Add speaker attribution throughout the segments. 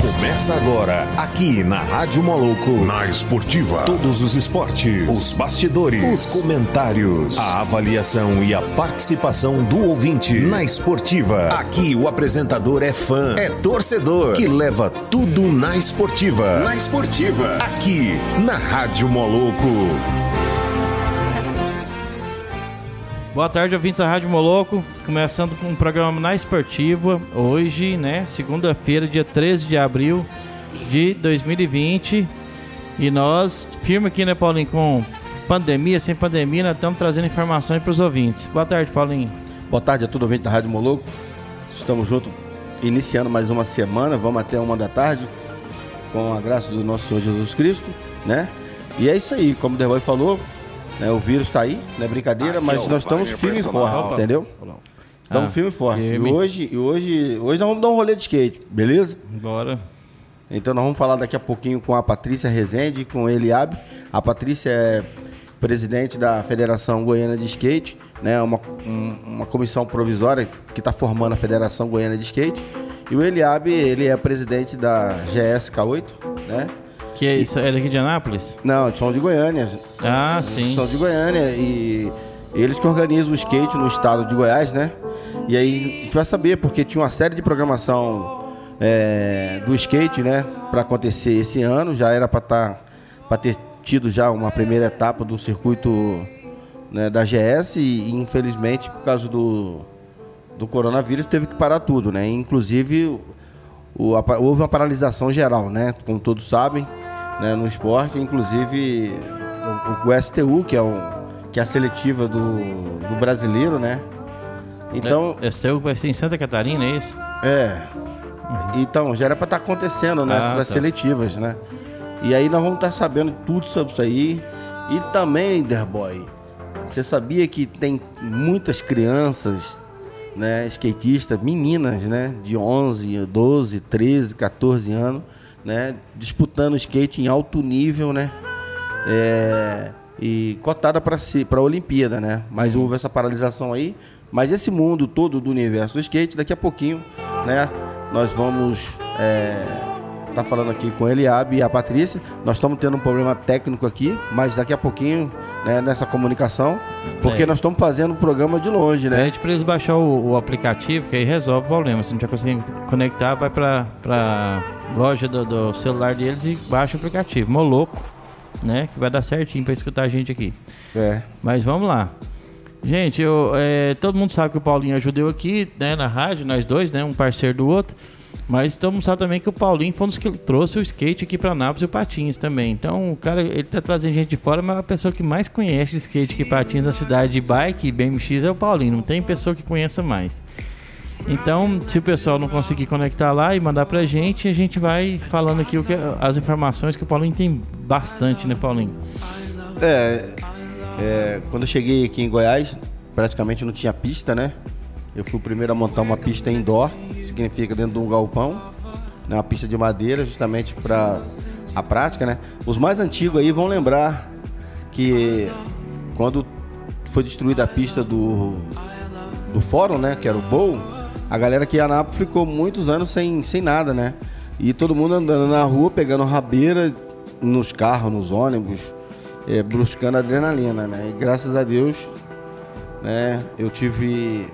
Speaker 1: Começa agora, aqui na Rádio Moloco.
Speaker 2: Na Esportiva.
Speaker 1: Todos os esportes,
Speaker 2: os bastidores,
Speaker 1: os comentários, a avaliação e a participação do ouvinte na Esportiva. Aqui o apresentador é fã, é torcedor, que leva tudo na Esportiva.
Speaker 2: Na Esportiva.
Speaker 1: Aqui na Rádio Moloco.
Speaker 3: Boa tarde, ouvintes da Rádio Moloco. Começando com um programa na Esportiva. Hoje, né, segunda-feira, dia 13 de abril de 2020. E nós, firme aqui, né, Paulinho, com pandemia, sem pandemia, nós estamos trazendo informações para os ouvintes. Boa tarde, Paulinho.
Speaker 4: Boa tarde a todo ouvinte da Rádio Moloco. Estamos juntos, iniciando mais uma semana. Vamos até uma da tarde, com a graça do nosso Senhor Jesus Cristo, né? E é isso aí, como o Derboy falou, né, o vírus está aí, não é brincadeira, Aqui mas é nós estamos firme e forte, entendeu? Estamos ah, firme e forte. E hoje, e hoje, hoje nós vamos dar um rolê de skate, beleza?
Speaker 3: Bora.
Speaker 4: Então nós vamos falar daqui a pouquinho com a Patrícia Rezende, com o Eliabe. A Patrícia é presidente da Federação Goiana de Skate, né? Uma, um, uma comissão provisória que está formando a Federação Goiana de Skate. E o Eliabe, ele é presidente da GSK8, né?
Speaker 3: Que é isso? É daqui de Anápolis?
Speaker 4: Não, são de Goiânia.
Speaker 3: Ah, sim.
Speaker 4: São de Goiânia e eles que organizam o skate no estado de Goiás, né? E aí a gente vai saber, porque tinha uma série de programação é, do skate, né? Para acontecer esse ano. Já era para tá, para ter tido já uma primeira etapa do circuito né, da GS e infelizmente por causa do, do coronavírus teve que parar tudo, né? Inclusive o, houve uma paralisação geral, né? Como todos sabem né, no esporte, inclusive o, o, STU, que é, o, que é a seletiva do, do brasileiro, né?
Speaker 3: Então. É, STU vai ser em Santa Catarina, é isso?
Speaker 4: É. Uhum. Então, já era para estar tá acontecendo nessas né, ah, tá. seletivas, né? E aí nós vamos estar tá sabendo tudo sobre isso aí. E também, Derboy, você sabia que tem muitas crianças, né, skatistas, meninas, né, de 11, 12, 13, 14 anos, né? Disputando skate em alto nível, né? É, e cotada para si, para a Olimpíada, né? Mas houve essa paralisação aí. Mas esse mundo todo do universo do skate, daqui a pouquinho, né? Nós vamos é, tá falando aqui com o Eliabe e a Patrícia. Nós estamos tendo um problema técnico aqui, mas daqui a pouquinho, né, nessa comunicação, porque é. nós estamos fazendo o programa de longe, né?
Speaker 3: Pede para eles baixar o, o, aplicativo, que aí resolve o problema. Se não tiver conseguindo conectar, vai para a loja do, do, celular deles e baixa o aplicativo. Moloco, né? Que vai dar certinho para escutar a gente aqui.
Speaker 4: É.
Speaker 3: Mas vamos lá. Gente, eu, é, todo mundo sabe que o Paulinho ajudou aqui, né, na rádio, nós dois, né, um parceiro do outro. Mas todo mundo sabe também que o Paulinho foi um dos que trouxe o skate aqui para Nápoles e o patins também. Então, o cara, ele tá trazendo gente de fora, mas a pessoa que mais conhece skate e patins na cidade de bike e BMX é o Paulinho. Não tem pessoa que conheça mais. Então, se o pessoal não conseguir conectar lá e mandar pra gente, a gente vai falando aqui o que, as informações que o Paulinho tem bastante, né, Paulinho?
Speaker 4: É, é quando eu cheguei aqui em Goiás, praticamente não tinha pista, né? Eu fui o primeiro a montar uma pista indoor, que significa dentro de um galpão, né, uma pista de madeira, justamente para a prática, né? Os mais antigos aí vão lembrar que quando foi destruída a pista do, do fórum, né, que era o Bowl, a galera aqui em Anápolis ficou muitos anos sem, sem nada, né? E todo mundo andando na rua, pegando rabeira nos carros, nos ônibus, é, buscando adrenalina, né? E graças a Deus, né, eu tive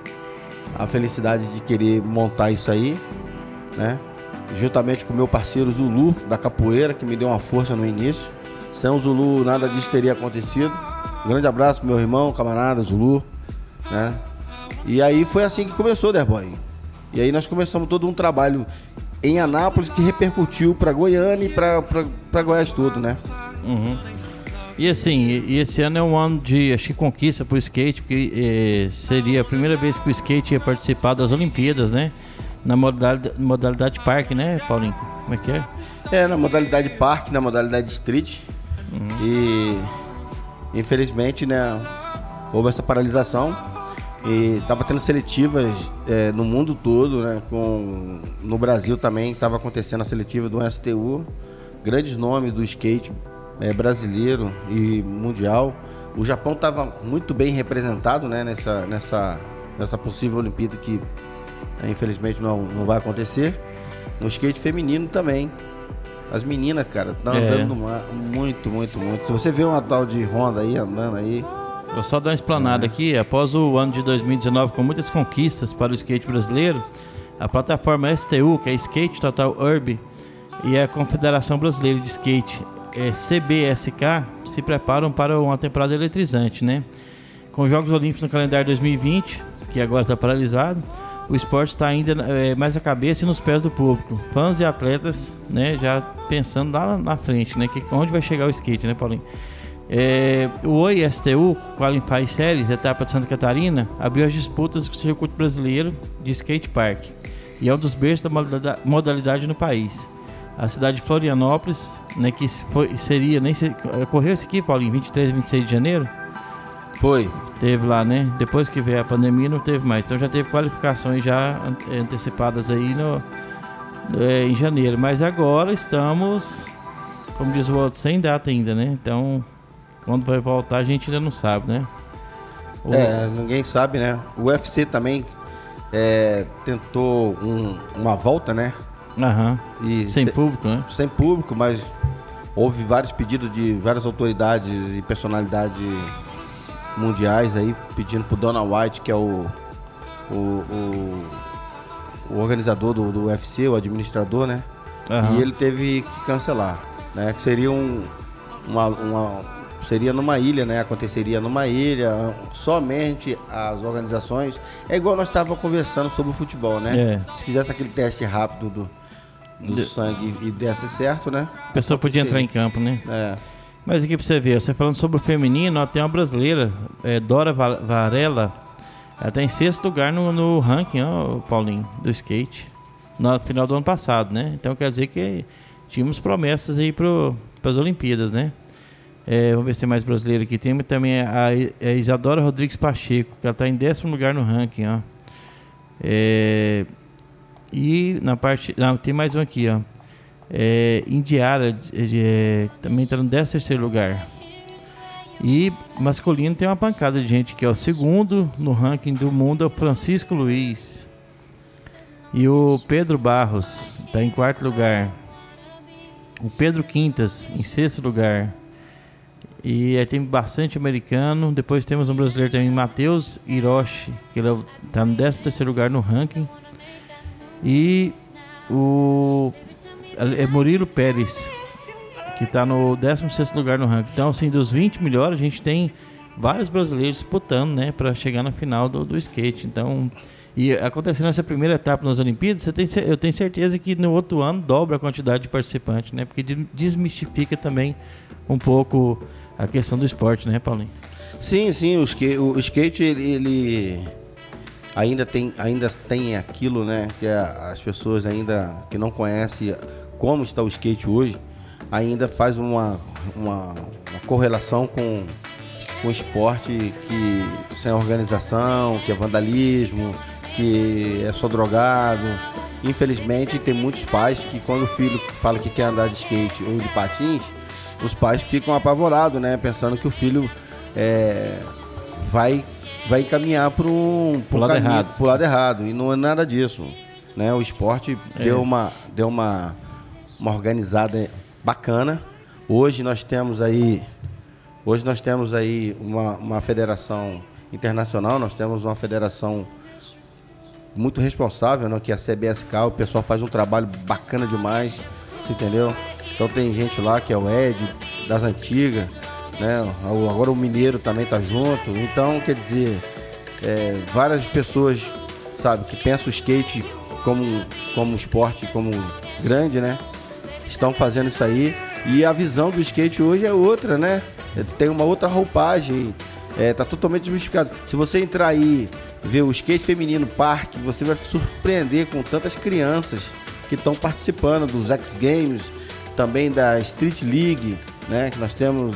Speaker 4: a felicidade de querer montar isso aí, né? Juntamente com meu parceiro Zulu da capoeira, que me deu uma força no início. Sem o Zulu nada disso teria acontecido. Um grande abraço pro meu irmão, camarada Zulu, né? E aí foi assim que começou, Derboy. E aí nós começamos todo um trabalho em Anápolis que repercutiu para Goiânia e para Goiás todo, né?
Speaker 3: Uhum. E assim, e esse ano é um ano de acho que conquista para o skate, porque eh, seria a primeira vez que o skate ia participar das Olimpíadas, né? Na modalidade, modalidade parque, né, Paulinho? Como é que é?
Speaker 4: É, na modalidade parque, na modalidade street. Uhum. E infelizmente, né, houve essa paralisação. E tava tendo seletivas é, no mundo todo, né? Com, no Brasil também estava acontecendo a seletiva do STU. Grandes nomes do skate é, brasileiro e mundial. O Japão estava muito bem representado né, nessa, nessa, nessa possível Olimpíada que Infelizmente não, não vai acontecer. No skate feminino também. As meninas, cara, estão
Speaker 3: É.
Speaker 4: andando no mar muito, muito, muito. Se você vê uma tal de Honda aí andando aí,
Speaker 3: Vou só dar uma explanada aqui. Após o ano de 2019 com muitas conquistas para o skate brasileiro, a plataforma STU, que é Skate Total Urb, e a Confederação Brasileira de Skate, é CBSK, se preparam para uma temporada eletrizante, né? Com os Jogos Olímpicos no calendário 2020, que agora está paralisado, o esporte está ainda é, mais a cabeça e nos pés do público. Fãs e atletas, né, já pensando lá na frente, né, que onde vai chegar o skate, né, Paulinho? É, o Oi STU, Qualify Series, etapa de Santa Catarina, abriu as disputas com o circuito brasileiro de skate park e é um dos berços da modalida- modalidade no país. A cidade de Florianópolis, né, que foi, seria, nem se, ocorreu isso aqui, Paulinho, 23 e 26 de janeiro,
Speaker 4: foi.
Speaker 3: teve lá, né? Depois que veio a pandemia não teve mais, então já teve qualificações já ante- antecipadas aí no, é, em janeiro, mas agora estamos, como diz o outro, sem data ainda, né? Então, quando vai voltar a gente ainda não sabe, né? O-
Speaker 4: É, ninguém sabe, né? O UFC também é, tentou um- uma volta, né?
Speaker 3: Aham.
Speaker 4: E
Speaker 3: Sem
Speaker 4: se-
Speaker 3: público, né?
Speaker 4: sem público, mas houve vários pedidos de várias autoridades e personalidades mundiais aí pedindo pro Donald White, que é o, o, o, o organizador do, do UFC, o administrador, né?
Speaker 3: Aham.
Speaker 4: E ele teve que cancelar, né? Que seria um, uma, uma- seria numa ilha, né? Aconteceria numa ilha, somente as organizações. É igual nós estávamos conversando sobre o futebol, né?
Speaker 3: É.
Speaker 4: Se fizesse aquele teste rápido do, do
Speaker 3: De-
Speaker 4: sangue e desse certo, né?
Speaker 3: A pessoa podia entrar em campo, né?
Speaker 4: É.
Speaker 3: Mas aqui pra você ver, você falando sobre o feminino, ó, tem uma brasileira, é, Dora Va- Varela, ela tá em sexto lugar no, no ranking, ó, Paulinho, do skate, no final do ano passado, né? Então quer dizer que tínhamos promessas aí para as Olimpíadas, né? É, vamos ver se tem mais brasileiro aqui. Tem também a, a Isadora Rodrigues Pacheco, que ela tá em décimo lugar no ranking, ó. É, e na parte. Não, tem mais um aqui, ó. É, Indiara é, também está no 13 lugar. E masculino tem uma pancada de gente que é o segundo no ranking do mundo, é o Francisco Luiz. E o Pedro Barros está em quarto lugar. O Pedro Quintas em sexto lugar. E aí tem bastante americano. Depois temos um brasileiro também, Matheus Hiroshi, que ele está no 13 terceiro lugar no ranking. E o é Murilo Pérez, que está no 16 lugar no ranking. Então, assim, dos 20 melhores, a gente tem vários brasileiros disputando, né, para chegar na final do, do skate. Então, e acontecendo essa primeira etapa nas Olimpíadas, tem, eu tenho certeza que no outro ano dobra a quantidade de participantes, né, porque de- desmistifica também um pouco a questão do esporte, né, Paulinho?
Speaker 4: Sim, sim, o skate, o skate ele, ele ainda, tem, ainda tem aquilo, né? Que as pessoas ainda que não conhecem como está o skate hoje, ainda faz uma, uma, uma correlação com, o esporte que sem organização, que é vandalismo, que é só drogado. Infelizmente tem muitos pais que quando o filho fala que quer andar de skate ou de patins, os pais ficam apavorados, né? Pensando que o filho é, vai, vai encaminhar para um
Speaker 3: Pro lado errado.
Speaker 4: pro lado errado. E não é nada disso. Né? O esporte
Speaker 3: É.
Speaker 4: deu, uma, deu uma, uma organizada bacana. Hoje nós temos aí. Hoje nós temos aí uma, uma federação internacional, nós temos uma federação muito responsável, né, que é a CBSK, o pessoal faz um trabalho bacana demais, você entendeu? Então tem gente lá que é o Ed, das antigas, né? Agora o Mineiro também tá junto. Então, quer dizer, é, várias pessoas, sabe, que pensam o skate como, como esporte, como grande, né? Estão fazendo isso aí. E a visão do skate hoje é outra, né? Tem uma outra roupagem. É, tá totalmente desmistificado. Se você entrar aí ver o skate feminino parque, você vai surpreender com tantas crianças que estão participando dos X Games, também da Street League, né? Que nós temos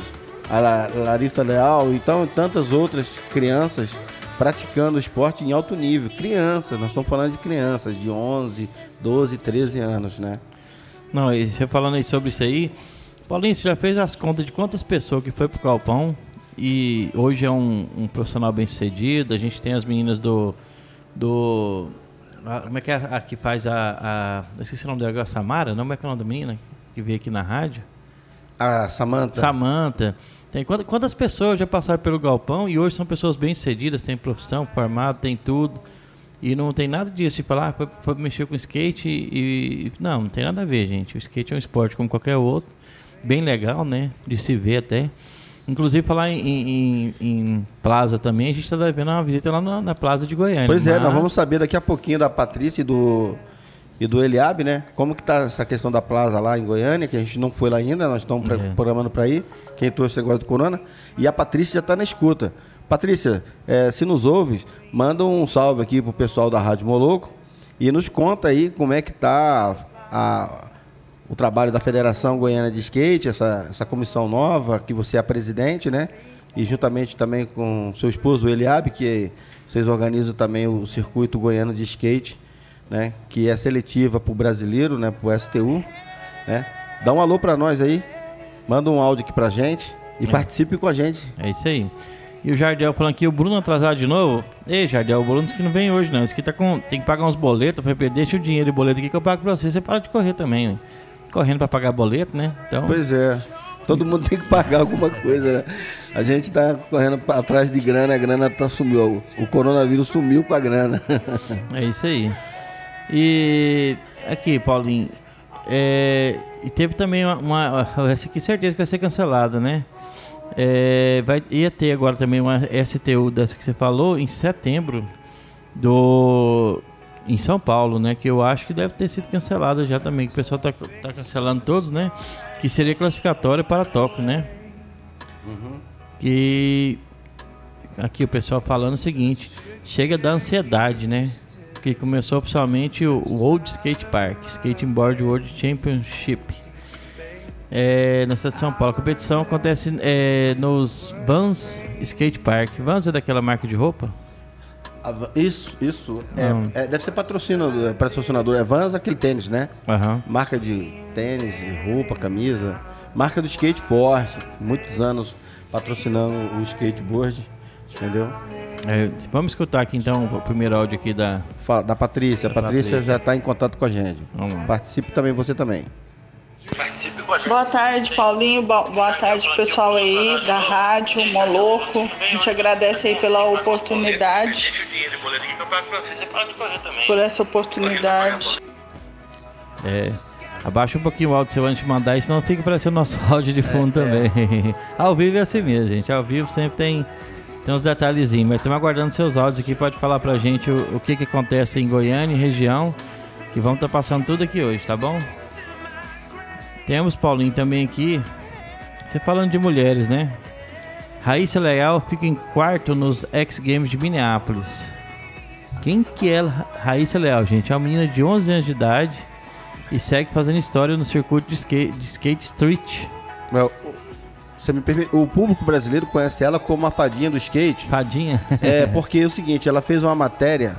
Speaker 4: a La- Larissa Leal, então tantas outras crianças praticando esporte em alto nível. Crianças, nós estamos falando de crianças de 11, 12, 13 anos, né?
Speaker 3: Não, e você falando aí sobre isso aí, Paulinho, você já fez as contas de quantas pessoas que foi pro Calpão e hoje é um, um profissional bem sucedido, a gente tem as meninas do, do A, como é que é a, a que faz a, a. Esqueci o nome dela, a Samara? Não, como é que é o nome da menina que veio aqui na rádio?
Speaker 4: A Samanta.
Speaker 3: Samanta. Tem quantas, quantas pessoas já passaram pelo galpão e hoje são pessoas bem sucedidas, têm profissão, formado, tem tudo. E não tem nada disso de falar, ah, foi, foi mexer com skate e, e. Não, não tem nada a ver, gente. O skate é um esporte como qualquer outro. Bem legal, né? De se ver até. Inclusive, falar em, em, em Plaza também, a gente está devendo uma visita lá na, na Plaza de Goiânia.
Speaker 4: Pois é,
Speaker 3: mas-
Speaker 4: nós vamos saber daqui a pouquinho da Patrícia e do, e do Eliabe, né? Como que tá essa questão da plaza lá em Goiânia, que a gente não foi lá ainda, nós estamos
Speaker 3: É.
Speaker 4: programando para ir, quem trouxe esse negócio do Corona. E a Patrícia já está na escuta. Patrícia, eh, se nos ouves, manda um salve aqui pro pessoal da Rádio Moloco e nos conta aí como é que tá a- o trabalho da Federação Goiana de Skate, essa, essa comissão nova, que você é a presidente, né? E juntamente também com seu esposo, o Eliabe, que vocês organizam também o Circuito Goiano de Skate, né? Que é seletiva para o brasileiro, né? Para o STU, né? Dá um alô para nós aí, manda um áudio aqui pra gente e participe com a gente.
Speaker 3: É isso aí. E o Jardel falando aqui, o Bruno atrasado de novo. Ei, Jardel, o Bruno disse que não vem hoje, não. Isso aqui tá com. Tem que pagar uns boletos. Eu falei, deixa o dinheiro e boleto aqui que eu pago pra você. Você para de correr também, ué. Correndo pra pagar boleto, né? Então.
Speaker 4: Pois é. Todo mundo tem que pagar alguma coisa, né? A gente tá correndo atrás de grana, a grana tá sumiu. O coronavírus sumiu com a grana.
Speaker 3: É isso aí. E aqui, Paulinho. é, e teve também uma, uma. Essa aqui certeza que vai ser cancelada, né? É, vai, ia ter agora também uma STU dessa que você falou em setembro do em São Paulo, né? Que eu acho que deve ter sido cancelada já também. Que o pessoal tá, tá cancelando todos, né? Que seria classificatório para Tóquio, né? Que aqui o pessoal falando o seguinte: chega da ansiedade, né? Que começou oficialmente o World Skate Park, Skateboard World Championship. É, na cidade de São Paulo. A competição acontece é, nos Vans Skate Park. Vans é daquela marca de roupa?
Speaker 4: Isso, isso. É, é, deve ser patrocínio, é, patrocinador. É Vans, aquele tênis, né?
Speaker 3: Aham.
Speaker 4: Marca de tênis, roupa, camisa. Marca do skate forte. Muitos anos patrocinando o skateboard. Entendeu?
Speaker 3: É, vamos escutar aqui então o primeiro áudio aqui da.
Speaker 4: Fala, da Patrícia. A Patrícia,
Speaker 3: Patrícia.
Speaker 4: já está em contato com a gente.
Speaker 3: Vamos lá.
Speaker 4: Participe também, você também.
Speaker 5: Boa tarde, Paulinho. Bo- Boa tarde, pessoal aí da rádio Moloco. A gente agradece aí pela oportunidade, por essa oportunidade.
Speaker 3: É, abaixa um pouquinho o áudio seu antes de mandar, senão fica parecendo nosso áudio de fundo também. Ao vivo é assim mesmo, gente. Ao vivo sempre tem, tem uns detalhezinhos. Mas estamos aguardando seus áudios aqui. Pode falar pra gente o, o que, que acontece em Goiânia, e região. Que vamos estar passando tudo aqui hoje, tá bom? Temos Paulinho também aqui. Você falando de mulheres, né? Raíssa Leal fica em quarto nos X Games de Minneapolis. Quem que é Raíssa Leal, gente? É uma menina de 11 anos de idade e segue fazendo história no circuito de skate, de skate street.
Speaker 4: Well, Você me permite, o público brasileiro conhece ela como a fadinha do skate.
Speaker 3: Fadinha.
Speaker 4: É, porque é o seguinte, ela fez uma matéria.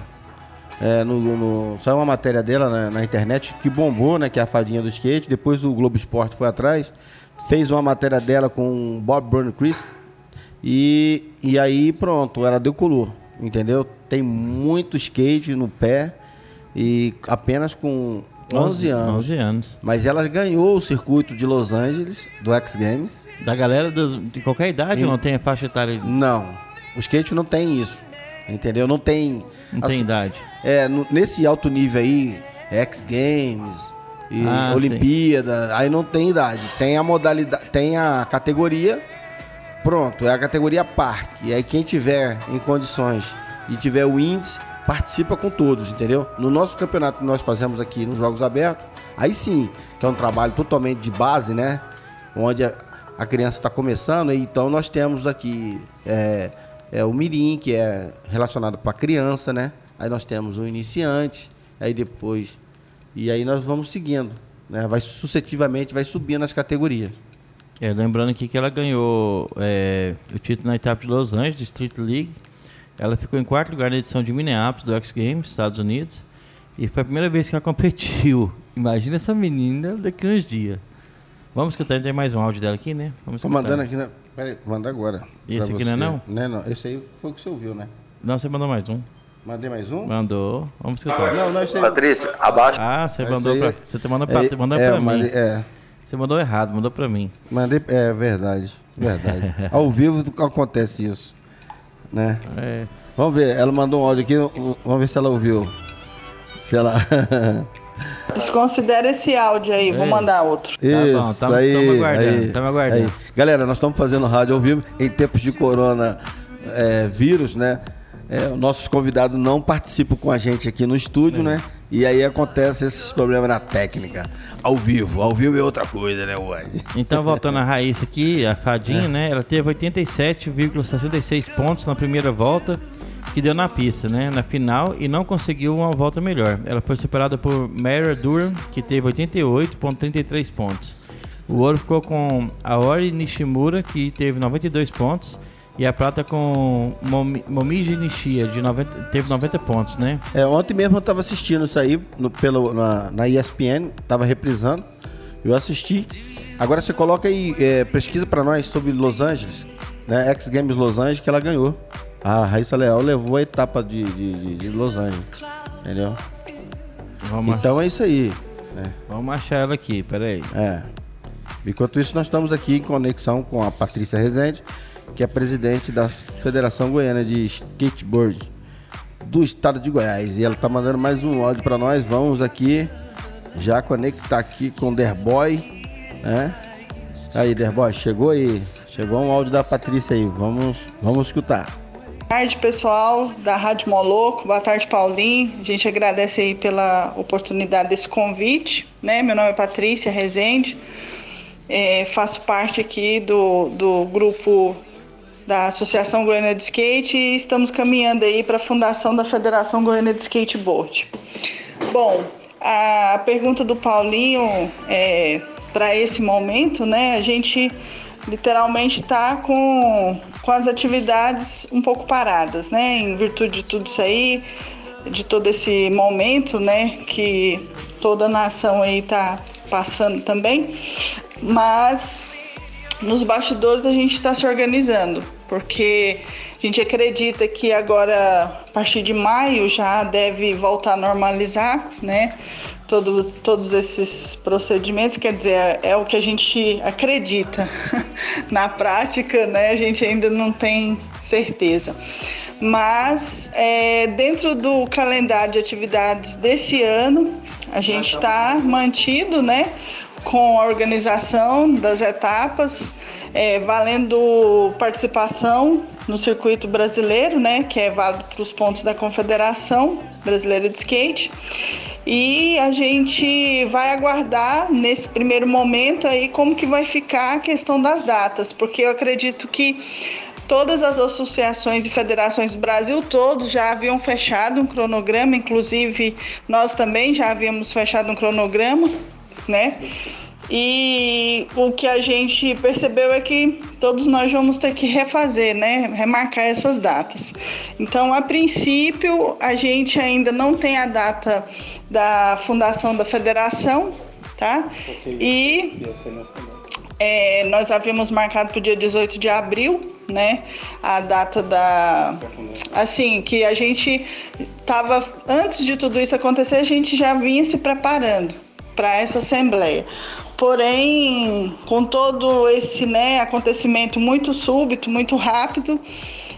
Speaker 4: é, no, no- saiu uma matéria dela na, na internet que bombou, né? Que é a fadinha do skate. Depois o Globo Esporte foi atrás. Fez uma matéria dela com o Bob Burnquist. E, e aí pronto, ela decolou. Entendeu? Tem muito skate no pé. E apenas com 11 anos.
Speaker 3: 11 anos.
Speaker 4: Mas ela ganhou o circuito de Los Angeles, do X Games.
Speaker 3: Da galera dos- de qualquer idade
Speaker 4: Sim.
Speaker 3: não tem a faixa etária?
Speaker 4: Não, o skate não tem isso. Entendeu? Não tem.
Speaker 3: Não tem
Speaker 4: assim,
Speaker 3: idade.
Speaker 4: É, no- nesse alto nível aí, X Games e
Speaker 3: Ah,
Speaker 4: Olimpíada, aí não tem idade. Tem a modalidade, tem a categoria. Pronto, é a categoria parque. E aí quem tiver em condições e tiver o índice, participa com todos, entendeu? No nosso campeonato que nós fazemos aqui nos Jogos Abertos, aí sim, que é um trabalho totalmente de base, né? Onde a, criança está começando, então nós temos aqui é, é o Mirim, que é relacionado para criança, né? Aí nós temos o iniciante, aí depois. E aí nós vamos seguindo, né? Vai sucessivamente, vai subindo as categorias.
Speaker 3: É, lembrando aqui que ela ganhou é, o título na etapa de Los Angeles, Street League. Ela ficou em quarto lugar na edição de Minneapolis do X Games, Estados Unidos. E foi a primeira vez que ela competiu. Imagina essa menina daqui uns dias. Vamos escutar, tem mais um áudio dela aqui, né? Vamos
Speaker 4: Tô
Speaker 3: escutar.
Speaker 4: mandando aqui, né? Peraí, manda agora.
Speaker 3: Esse aqui não é
Speaker 4: você.
Speaker 3: não?
Speaker 4: Não é não. Esse aí foi o que você ouviu, né?
Speaker 3: Não, você mandou mais um.
Speaker 4: Mandei mais um?
Speaker 3: Mandou. Vamos escutar.
Speaker 6: Não, não, sei. Patrícia, abaixo.
Speaker 3: Ah, você mandou aí, pra. Você tá mandando pra, é, mandou é, pra mim. É. Você mandou errado, mandou pra mim.
Speaker 4: Mandei. É verdade. Verdade. Ao vivo acontece isso. Né? É. Vamos ver, ela mandou um áudio aqui, vamos ver se ela ouviu. Se ela.
Speaker 5: Desconsidera esse áudio aí, vou mandar outro.
Speaker 4: Isso, tá bom, tamo, aí, tamo aguardando, aí, tamo aguardando. Aí. Galera, nós estamos fazendo rádio ao vivo em tempos de corona é, vírus, né? É, nossos convidados não participam com a gente aqui no estúdio, é. né? E aí acontece esses problemas na técnica. Ao vivo, ao vivo é outra coisa, né, Wade?
Speaker 3: Então, voltando a Raíssa aqui, a Fadinha, é. né? Ela teve 87,66 pontos na primeira volta que deu na pista, né, na final e não conseguiu uma volta melhor. Ela foi superada por Mara Duran, que teve 88.33 pontos. O ouro ficou com Aori Nishimura, que teve 92 pontos. E a prata com Momiji Nishia, de 90, teve 90 pontos, né?
Speaker 4: É, ontem mesmo eu tava assistindo isso aí no, pelo, na, na ESPN, tava reprisando. Eu assisti. Agora você coloca aí, é, pesquisa para nós sobre Los Angeles, né? X Games Los Angeles, que ela ganhou. A Raíssa Leal levou a etapa de, de, de Los Angeles. Entendeu? Vamos então é isso aí.
Speaker 3: Né? Vamos achar ela aqui, peraí.
Speaker 4: É. Enquanto isso, nós estamos aqui em conexão com a Patrícia Rezende, que é presidente da Federação Goiana de Skateboard do estado de Goiás. E ela está mandando mais um áudio para nós. Vamos aqui já conectar aqui com o Derboy, né? Aí, Derboy, chegou aí. Chegou um áudio da Patrícia aí. Vamos, vamos escutar
Speaker 5: tarde, pessoal da Rádio Moloco. Boa tarde, Paulinho. A gente agradece aí pela oportunidade desse convite. Né? Meu nome é Patrícia Rezende. É, faço parte aqui do, do grupo da Associação Goiânia de Skate e estamos caminhando aí para a fundação da Federação Goiânia de Skateboard. Bom, a pergunta do Paulinho é, para esse momento, né? A gente literalmente está com com as atividades um pouco paradas, né? Em virtude de tudo isso aí, de todo esse momento, né? Que toda a nação aí tá passando também. Mas nos bastidores a gente está se organizando, porque a gente acredita que agora, a partir de maio, já deve voltar a normalizar, né? todos, todos esses procedimentos, quer dizer, é, é o que a gente acredita. Na prática, né, a gente ainda não tem certeza. Mas é, dentro do calendário de atividades desse ano, a gente está mantido né, com a organização das etapas, é, valendo participação no circuito brasileiro, né, que é válido para os pontos da Confederação Brasileira de Skate. E a gente vai aguardar nesse primeiro momento aí como que vai ficar a questão das datas, porque eu acredito que todas as associações e federações do Brasil todo já haviam fechado um cronograma, inclusive nós também já havíamos fechado um cronograma, né? E o que a gente percebeu é que todos nós vamos ter que refazer, né? Remarcar essas datas. Então, a princípio, a gente ainda não tem a data da fundação da federação, tá? E é, nós havíamos marcado para o dia 18 de abril, né? A data da. Assim, que a gente estava. Antes de tudo isso acontecer, a gente já vinha se preparando para essa assembleia. Porém, com todo esse né, acontecimento muito súbito, muito rápido,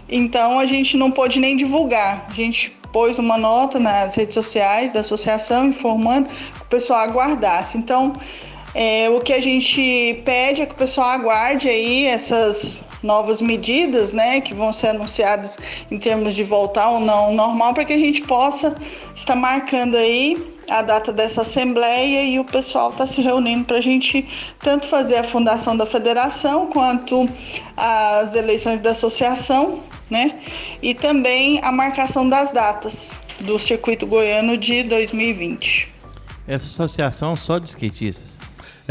Speaker 5: então a gente não pôde nem divulgar. A gente pôs uma nota nas redes sociais da associação informando que o pessoal aguardasse. Então, é, o que a gente pede é que o pessoal aguarde aí essas novas medidas, né, que vão ser anunciadas em termos de voltar ou não normal, para que a gente possa estar marcando aí a data dessa assembleia e o pessoal está se reunindo para a gente tanto fazer a fundação da federação quanto as eleições da associação, né? E também a marcação das datas do circuito goiano de 2020.
Speaker 3: Essa associação só de skatistas?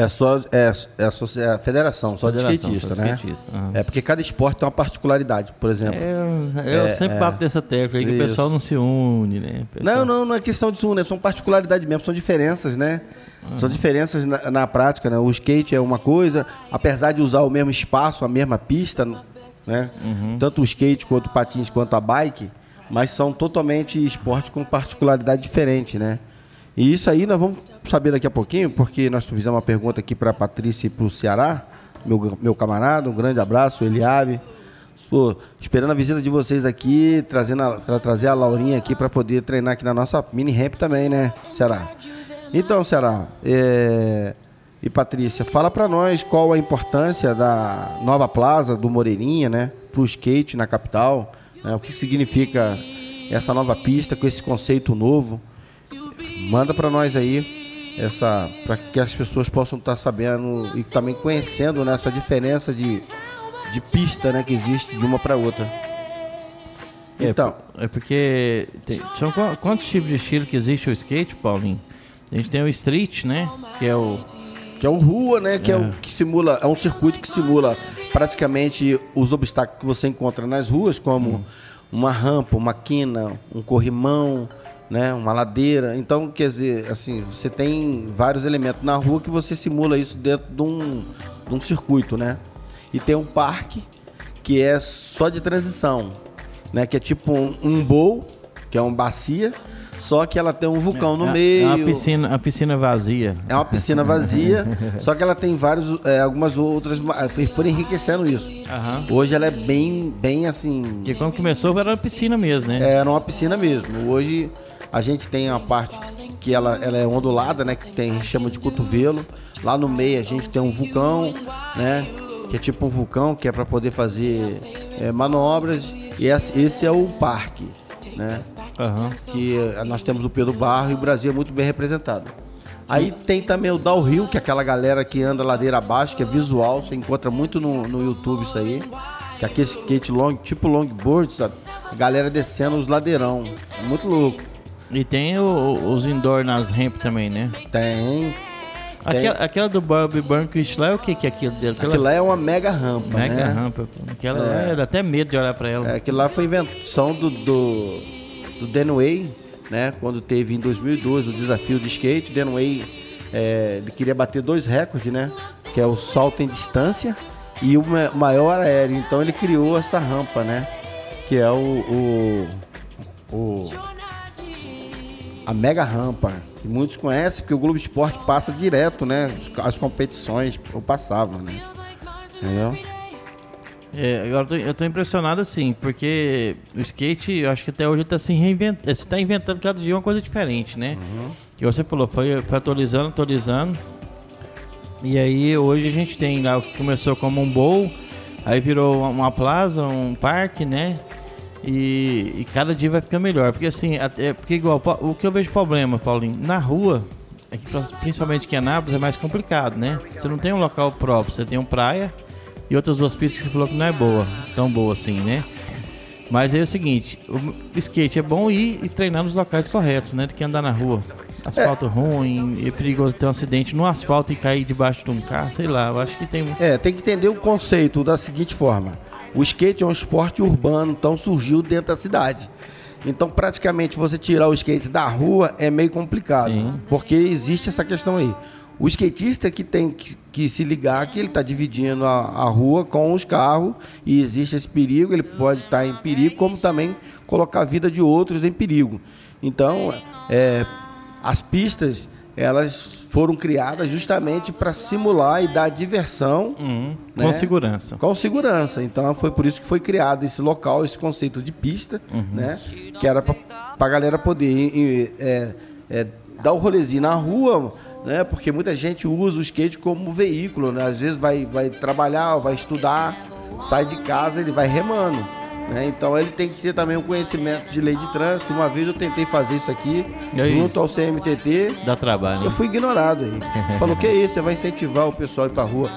Speaker 4: É só é, é, a, é a federação, só federação, de skatista, só né? Skatista. Uhum. É porque cada esporte tem uma particularidade, por exemplo.
Speaker 3: É, eu é, sempre é, bato dessa tecla aí que isso. o pessoal não se une, né?
Speaker 4: Pessoal... Não, não, não é questão de se unir, são particularidades mesmo, são diferenças, né? Uhum. São diferenças na, na, prática, né? O skate é uma coisa, apesar de usar o mesmo espaço, a mesma pista, né? Uhum. Tanto o skate quanto o patins quanto a bike, mas são totalmente esportes com particularidade diferente, né? E isso aí nós vamos saber daqui a pouquinho, porque nós fizemos uma pergunta aqui para a Patrícia e para o Ceará, meu, meu camarada, um grande abraço, Eliabe. Esperando a visita de vocês aqui, trazendo a, tra trazer a Laurinha aqui para poder treinar aqui na nossa mini ramp também, né, Ceará? Então, Ceará, é... e Patrícia, fala para nós qual a importância da nova plaza do Moreirinha, né, para o skate na capital, né, o que significa essa nova pista com esse conceito novo. Manda para nós aí essa para que as pessoas possam estar tá sabendo e também conhecendo né, essa diferença de, de pista né, que existe de uma para outra.
Speaker 3: É, então, é porque tem, são quantos tipos de estilo que existe o skate, Paulinho? A gente tem o street, né? Que é o
Speaker 4: que é o rua, né? Que é, é o que simula, é um circuito que simula praticamente os obstáculos que você encontra nas ruas, como hum. uma rampa, uma quina, um corrimão, né, uma ladeira. Então, quer dizer, assim, você tem vários elementos na rua que você simula isso dentro de um, de um circuito, né? E tem um parque que é só de transição, né? Que é tipo um, um bowl, que é uma bacia, só que ela tem um vulcão no
Speaker 3: é,
Speaker 4: meio.
Speaker 3: É uma piscina, a piscina vazia.
Speaker 4: É uma piscina vazia, só que ela tem vários, é, algumas outras, foram enriquecendo isso. Uhum. Hoje ela é bem, bem assim.
Speaker 3: Porque quando começou era uma piscina mesmo, né?
Speaker 4: Era uma piscina mesmo. Hoje a gente tem a parte que ela, ela é ondulada, né? Que tem, chama de cotovelo. Lá no meio a gente tem um vulcão, né? Que é tipo um vulcão, que é para poder fazer é, manobras. E esse é o parque, né? Uhum. Que nós temos o Pedro Barro e o Brasil é muito bem representado. Aí tem também o downhill, que é aquela galera que anda ladeira abaixo, que é visual, você encontra muito no, no YouTube isso aí. Que é aquele skate long, tipo longboard, sabe? A galera descendo os ladeirão. É muito louco.
Speaker 3: E tem o, os indoor nas ramp também, né?
Speaker 4: Tem.
Speaker 3: Aquela, aquela, do Bob Burnquist lá é o que que é aquilo dele?
Speaker 4: Aquela... Aquilo lá é uma mega rampa,
Speaker 3: Mega
Speaker 4: né?
Speaker 3: rampa. Aquela é. lá dá até medo de olhar pra ela.
Speaker 4: É, aquilo lá foi invenção do, do, do Denway, né? Quando teve em 2012 o desafio de skate, Denway é, ele queria bater dois recordes, né? Que é o salto em distância e o maior aéreo. Então ele criou essa rampa, né? Que é o, o, o a mega rampa, que muitos conhecem, porque o Globo Esporte passa direto, né? As competições, ou passava, né? Entendeu?
Speaker 3: É, eu tô, eu tô impressionado assim, porque o skate, eu acho que até hoje tá se reinventando, você tá inventando cada dia uma coisa diferente, né? Uhum. Que você falou, foi, foi atualizando, atualizando. E aí hoje a gente tem lá o que começou como um bowl, aí virou uma plaza, um parque, né? E, e, cada dia vai ficar melhor. Porque assim, até, porque igual, o que eu vejo problema, Paulinho, na rua, é que, principalmente aqui em Anápolis, é mais complicado, né? Você não tem um local próprio, você tem um praia e outras duas pistas que você falou que não é boa, tão boa assim, né? Mas é o seguinte, o skate é bom ir e treinar nos locais corretos, né? Do que andar na rua. Asfalto é. ruim, é perigoso ter um acidente no asfalto e cair debaixo de um carro, sei lá, eu acho que tem...
Speaker 4: É, tem que entender o conceito da seguinte forma o skate é um esporte urbano, então surgiu dentro da cidade. Então, praticamente, você tirar o skate da rua é meio complicado, Sim. porque existe essa questão aí. O skatista que tem que, que se ligar que ele está dividindo a, a, rua com os carros e existe esse perigo, ele pode estar tá em perigo, como também colocar a vida de outros em perigo. Então, é, as pistas elas foram criadas justamente para simular e dar diversão
Speaker 3: uhum, né? com segurança.
Speaker 4: Com segurança. Então foi por isso que foi criado esse local, esse conceito de pista, uhum. né? Que era para a galera poder é, é, dar o um rolezinho na rua, né? Porque muita gente usa o skate como veículo, né? Às vezes vai, vai trabalhar, vai estudar, sai de casa, ele vai remando. Né? Então ele tem que ter também um conhecimento de lei de trânsito. Uma vez eu tentei fazer isso aqui, junto ao CMTT.
Speaker 3: Dá trabalho.
Speaker 4: Eu fui ignorado aí. Falou, que é isso? Você vai incentivar o pessoal a ir pra rua.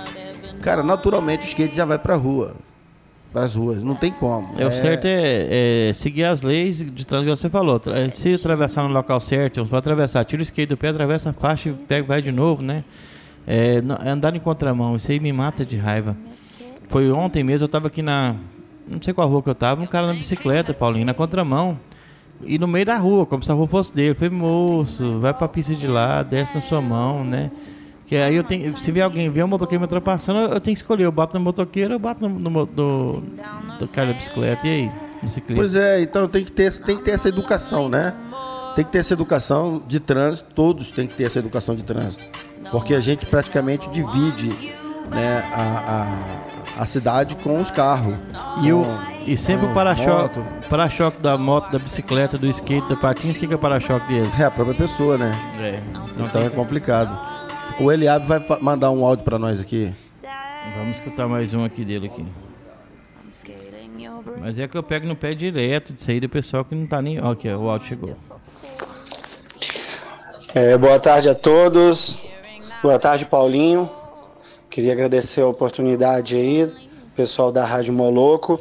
Speaker 4: Cara, naturalmente o skate já vai pra rua. Para as ruas, não tem como.
Speaker 3: É, o certo é, é, seguir as leis de trânsito que você falou. Se atravessar no local certo, vai atravessar, tira o skate do pé, atravessa a faixa e pega, vai de novo, né? É, andar em contramão, isso aí me mata de raiva. Foi ontem mesmo, eu tava aqui na, não sei qual rua que eu tava, um cara na bicicleta, Paulinho, na contramão. E no meio da rua, como se a rua fosse dele. Eu falei, moço, vai pra pista de lá, desce na sua mão, né? Que aí eu tenho. Se vier alguém ver um motoqueiro me ultrapassando, eu tenho que escolher. Eu bato no motoqueiro ou eu bato no, no, do, do cara da bicicleta. E aí? bicicleta.
Speaker 4: Pois é, então tem que ter, tem que ter essa educação, né? Tem que ter essa educação de trânsito, todos têm que ter essa educação de trânsito. Porque a gente praticamente divide né, a, a, a cidade com os carros.
Speaker 3: E, o, e sempre o para-choque
Speaker 4: moto.
Speaker 3: para-choque da moto, da bicicleta, do skate, da patins, o que que é o para-choque deles?
Speaker 4: É a própria pessoa, né?
Speaker 3: É.
Speaker 4: Então é complicado. O Eliabe vai mandar um áudio pra nós aqui.
Speaker 3: Vamos escutar mais um aqui dele aqui. Mas é que eu pego no pé direto disso aí do pessoal que não tá nem. Ó, aqui, ó, o áudio chegou.
Speaker 6: É, boa tarde a todos. Boa tarde, Paulinho. Queria agradecer a oportunidade aí, pessoal da Rádio Moloco.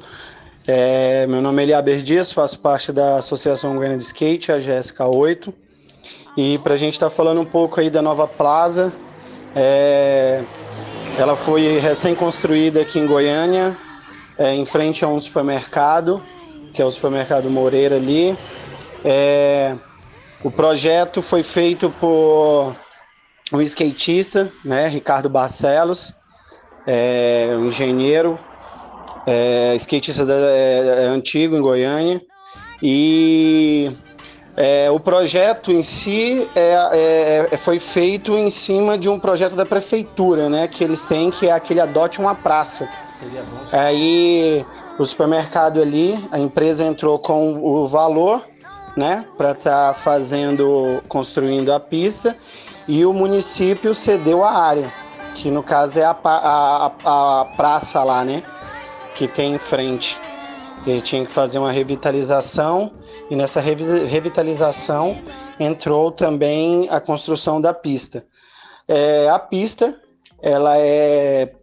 Speaker 6: É, meu nome é Eliaber Dias, faço parte da Associação Goiânia de Skate, a GSK8. E para a gente estar falando um pouco aí da nova Plaza, é, ela foi recém-construída aqui em Goiânia, é, em frente a um supermercado, que é o supermercado Moreira ali. É, o projeto foi feito por um skatista, né, Ricardo Barcelos, é, um engenheiro, é, skatista da- é, antigo em Goiânia. E é, o projeto em si é, é, foi feito em cima de um projeto da prefeitura, né, que eles têm, que é aquele adote uma praça. Aí o supermercado ali, a empresa entrou com o valor, né, para estar fazendo, construindo a pista, e o município cedeu a área, que no caso é a, a, a, praça lá, né, que tem em frente. Ele tinha que fazer uma revitalização e nessa revi- revitalização entrou também a construção da pista. É, a pista, ela é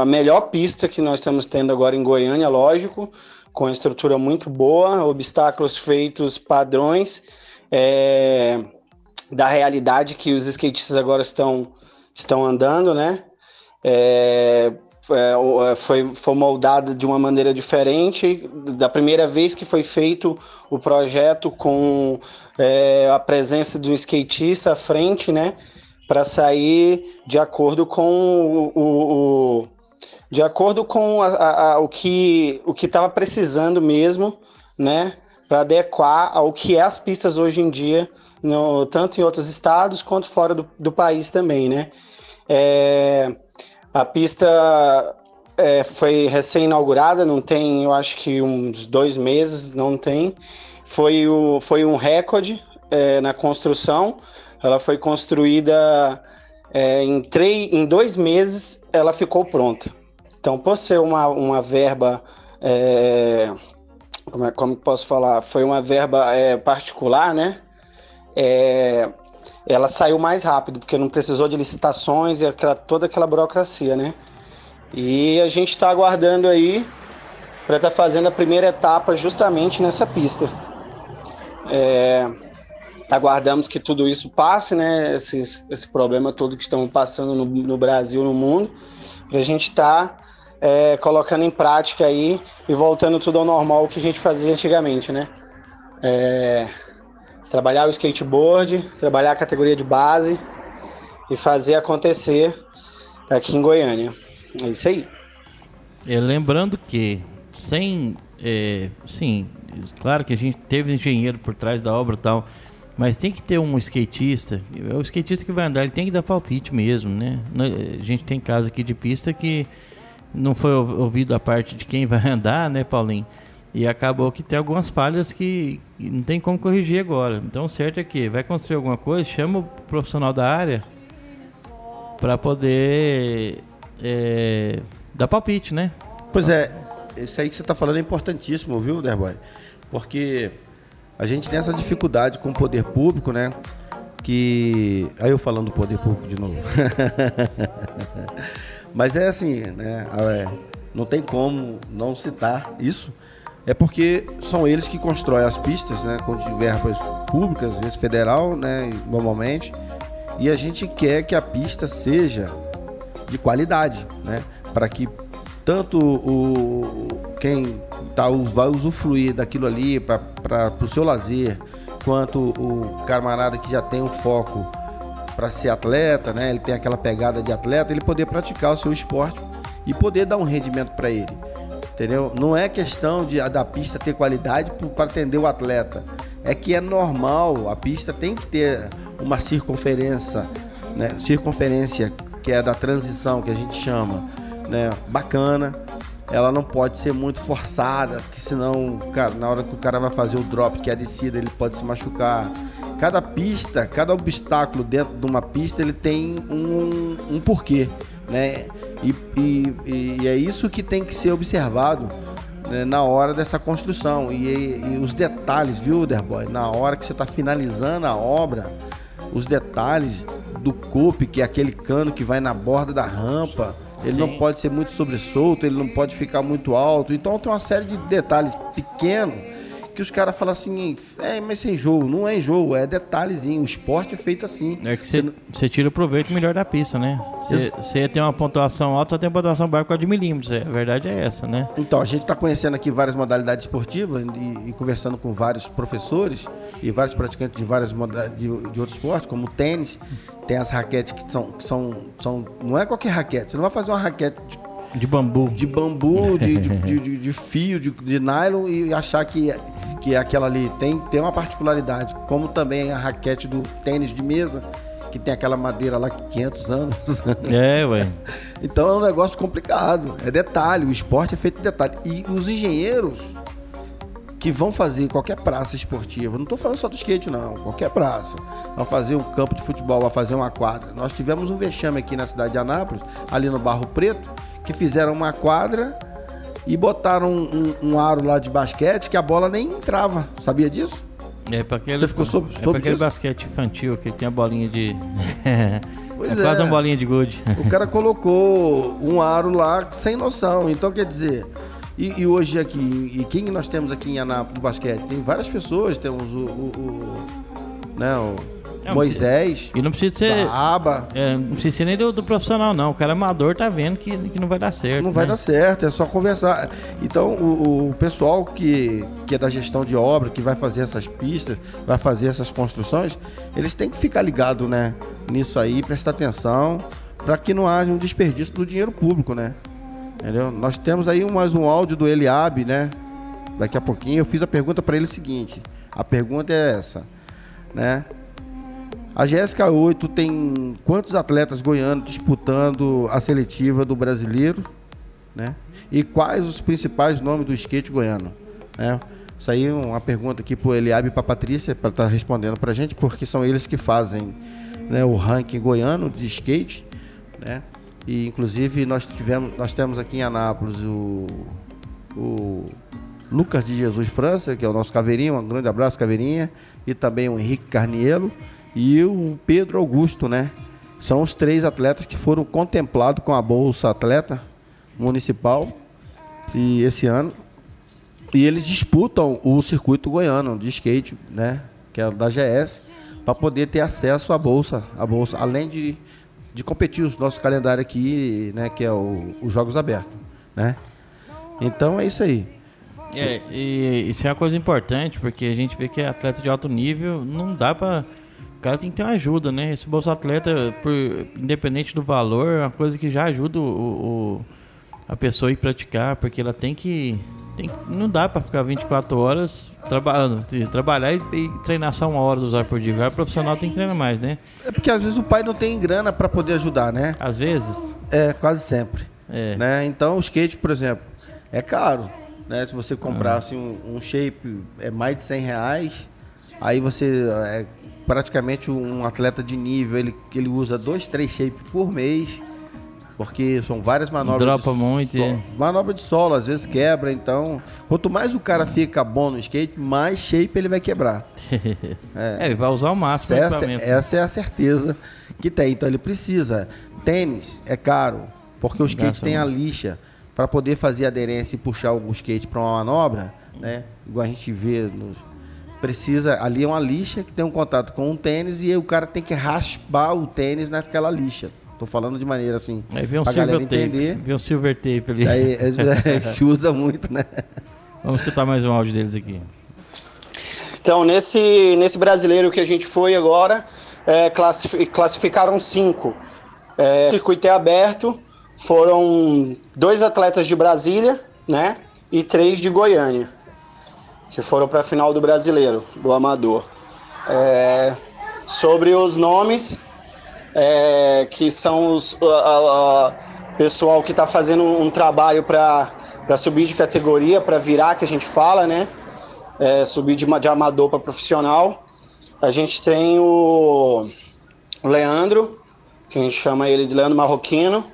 Speaker 6: a melhor pista que nós estamos tendo agora em Goiânia, lógico, com estrutura muito boa, obstáculos feitos padrões é, da realidade que os skatistas agora estão, estão andando, né? É, é, é, foi, foi moldada de uma maneira diferente da primeira vez que foi feito o projeto com é, a presença de um skatista à frente, né? Para sair de acordo com o, o- o- de acordo com a- a- a- o que o que estava precisando mesmo, né? Para adequar ao que é as pistas hoje em dia, no- tanto em outros estados quanto fora do, do país também, né? É, a pista é, foi recém-inaugurada, não tem, eu acho que uns dois meses, não tem. Foi, o, foi um recorde é, na construção. Ela foi construída é, em, três, em dois meses, ela ficou pronta. Então, por ser uma, uma verba, é, como, é, como posso falar? Foi uma verba é, particular, né? É, ela saiu mais rápido, porque não precisou de licitações e aquela, toda aquela burocracia, né? E a gente está aguardando aí para estar fazendo a primeira etapa justamente nessa pista. É, aguardamos que tudo isso passe, né? Esses, esse problema todo que estamos passando no, no Brasil, no mundo, para a gente estar é, colocando em prática aí e voltando tudo ao normal que a gente fazia antigamente, né? É, trabalhar o skateboard, trabalhar a categoria de base e fazer acontecer aqui em Goiânia. É isso aí.
Speaker 3: É, lembrando que sem. É, sim, claro que a gente teve engenheiro por trás da obra e tal, mas tem que ter um skatista. É o skatista que vai andar, ele tem que dar palpite mesmo, né? A gente tem caso aqui de pista que não foi ouv- ouvido a parte de quem vai andar, né, Paulinho? E acabou que tem algumas falhas que não tem como corrigir agora. Então, o certo é que vai construir alguma coisa, chama o profissional da área para poder é, dar palpite, né?
Speaker 4: Pois é, isso aí que você está falando é importantíssimo, viu, Derboy? Porque a gente tem essa dificuldade com o poder público, né? Que. Aí eu falando do poder público de novo. Mas é assim, né? é, não tem como não citar isso. É porque são eles que constroem as pistas, né? Com verbas públicas, às vezes federal, né? Normalmente. E a gente quer que a pista seja de qualidade, né? Para que tanto o quem tá, vai usufruir daquilo ali para o seu lazer, quanto o camarada que já tem um foco para ser atleta, né? Ele tem aquela pegada de atleta, ele poder praticar o seu esporte e poder dar um rendimento para ele. Entendeu? Não é questão de da pista ter qualidade para atender o atleta. É que é normal, a pista tem que ter uma circunferência, né? Circunferência que é da transição que a gente chama, né? Bacana. Ela não pode ser muito forçada, porque senão, cara, na hora que o cara vai fazer o drop, que é a descida, ele pode se machucar. Cada pista, cada obstáculo dentro de uma pista, ele tem um, um porquê, né? E, e, e é isso que tem que ser observado né, na hora dessa construção. E, e, os detalhes, viu, Derboy? Na hora que você está finalizando a obra, os detalhes do coupe, que é aquele cano que vai na borda da rampa, ele Sim. não pode ser muito sobressolto, ele não pode ficar muito alto. Então tem uma série de detalhes pequenos que os caras falam assim, é, mas sem jogo, não é enjoo, é detalhezinho, o esporte é feito assim.
Speaker 3: É que você tira o proveito melhor da pista, né? Você tem uma pontuação alta, só tem pontuação baixa por de milímetros, é, a verdade é essa, né?
Speaker 4: Então, a gente está conhecendo aqui várias modalidades esportivas e, e, conversando com vários professores e vários praticantes de várias modalidades de, de outros esportes, como o tênis, tem as raquetes que são, que são, são, não é qualquer raquete, você não vai fazer uma raquete de
Speaker 3: de bambu.
Speaker 4: De bambu, de, de, de, de, fio, de, de nylon e achar que, que aquela ali tem, tem uma particularidade. Como também a raquete do tênis de mesa, que tem aquela madeira lá que 500 anos.
Speaker 3: É, ué.
Speaker 4: Então é um negócio complicado. É detalhe, o esporte é feito de detalhe. E os engenheiros que vão fazer qualquer praça esportiva, não estou falando só do skate, não, qualquer praça, vão fazer um campo de futebol, vão fazer uma quadra. Nós tivemos um vexame aqui na cidade de Anápolis, ali no Barro Preto, que fizeram uma quadra e botaram um, um, um aro lá de basquete que a bola nem entrava. Sabia disso?
Speaker 3: É para aquele, Você ficou sobre, é aquele basquete infantil que tem a bolinha de. Pois é, é quase uma bolinha de gude.
Speaker 4: O cara colocou um aro lá sem noção. Então quer dizer. E, e hoje aqui, e quem nós temos aqui em Anápolis do basquete? Tem várias pessoas, temos o, o, o né, o não, Moisés.
Speaker 3: E não precisa ser.
Speaker 4: Aba.
Speaker 3: É, não precisa ser nem do, do, profissional, não. O cara amador tá vendo que, que não vai dar certo.
Speaker 4: Não né? vai dar certo, é só conversar. Então, o, o, pessoal que, que é da gestão de obra, que vai fazer essas pistas, vai fazer essas construções, eles têm que ficar ligados né, nisso aí, prestar atenção, para que não haja um desperdício do dinheiro público, né? Entendeu? Nós temos aí mais um áudio do Eliabe, né? Daqui a pouquinho eu fiz a pergunta para ele seguinte. A pergunta é essa, né? A GSK 8 tem quantos atletas goianos disputando a seletiva do brasileiro? Né? E quais os principais nomes do skate goiano? Né? Isso aí é uma pergunta aqui para o Eliabe e para a Patrícia, para estar tá respondendo para a gente, porque são eles que fazem né, o ranking goiano de skate. Né? E inclusive nós, tivemos, nós temos aqui em Anápolis o, o Lucas de Jesus França, que é o nosso Caveirinha, um grande abraço, Caveirinha, e também o Henrique Carnielo e o Pedro Augusto, né? São os três atletas que foram contemplados com a Bolsa Atleta Municipal e esse ano. E eles disputam o circuito goiano de skate, né? Que é da GS, para poder ter acesso à bolsa, a bolsa, além de, de competir os nossos calendários aqui, né? Que é o, os Jogos Abertos, né? Então é isso aí.
Speaker 3: É, e isso é uma coisa importante, porque a gente vê que atleta de alto nível não dá para cara tem que ter uma ajuda, né? Esse Bolsa Atleta, por, independente do valor, é uma coisa que já ajuda o, o a pessoa a ir praticar, porque ela tem que. Tem, não dá para ficar 24 horas trabalhando, trabalhar e, e, treinar só uma hora do usar por dia. O profissional tem que treinar mais, né?
Speaker 4: É porque às vezes o pai não tem grana para poder ajudar, né?
Speaker 3: Às vezes?
Speaker 4: É, quase sempre. É. Né? Então o skate, por exemplo, é caro. Né? Se você comprasse ah. um, um shape, é mais de 100 reais. Aí você é, praticamente um atleta de nível, ele, ele usa dois, três shapes por mês, porque são várias manobras.
Speaker 3: Dropa de muito.
Speaker 4: Solo, é. Manobra de solo, às vezes quebra, então. Quanto mais o cara fica bom no skate, mais shape ele vai quebrar.
Speaker 3: é, é, ele vai usar o máximo.
Speaker 4: Essa, essa é a certeza que tem. Então ele precisa. Tênis é caro, porque o skate Graças tem a lixa para poder fazer aderência e puxar o skate para uma manobra, né? Igual a gente vê nos precisa. Ali é uma lixa que tem um contato com um tênis e o cara tem que raspar o tênis naquela lixa. Tô falando de maneira assim.
Speaker 3: Aí vem um silver tape. Vem um silver tape ali.
Speaker 4: Aí, é, é, se usa muito, né?
Speaker 3: Vamos escutar mais um áudio deles aqui.
Speaker 6: Então, nesse, nesse brasileiro que a gente foi agora, é, classificaram cinco. É, o circuito é aberto, foram dois atletas de Brasília, né? E três de Goiânia, que foram para a final do Brasileiro, do Amador. É, sobre os nomes, é, que são os a, a, pessoal que está fazendo um trabalho para subir de categoria, para virar, que a gente fala, né? É, subir de, de amador para profissional. A gente tem o Leandro, que a gente chama ele de Leandro Marroquino.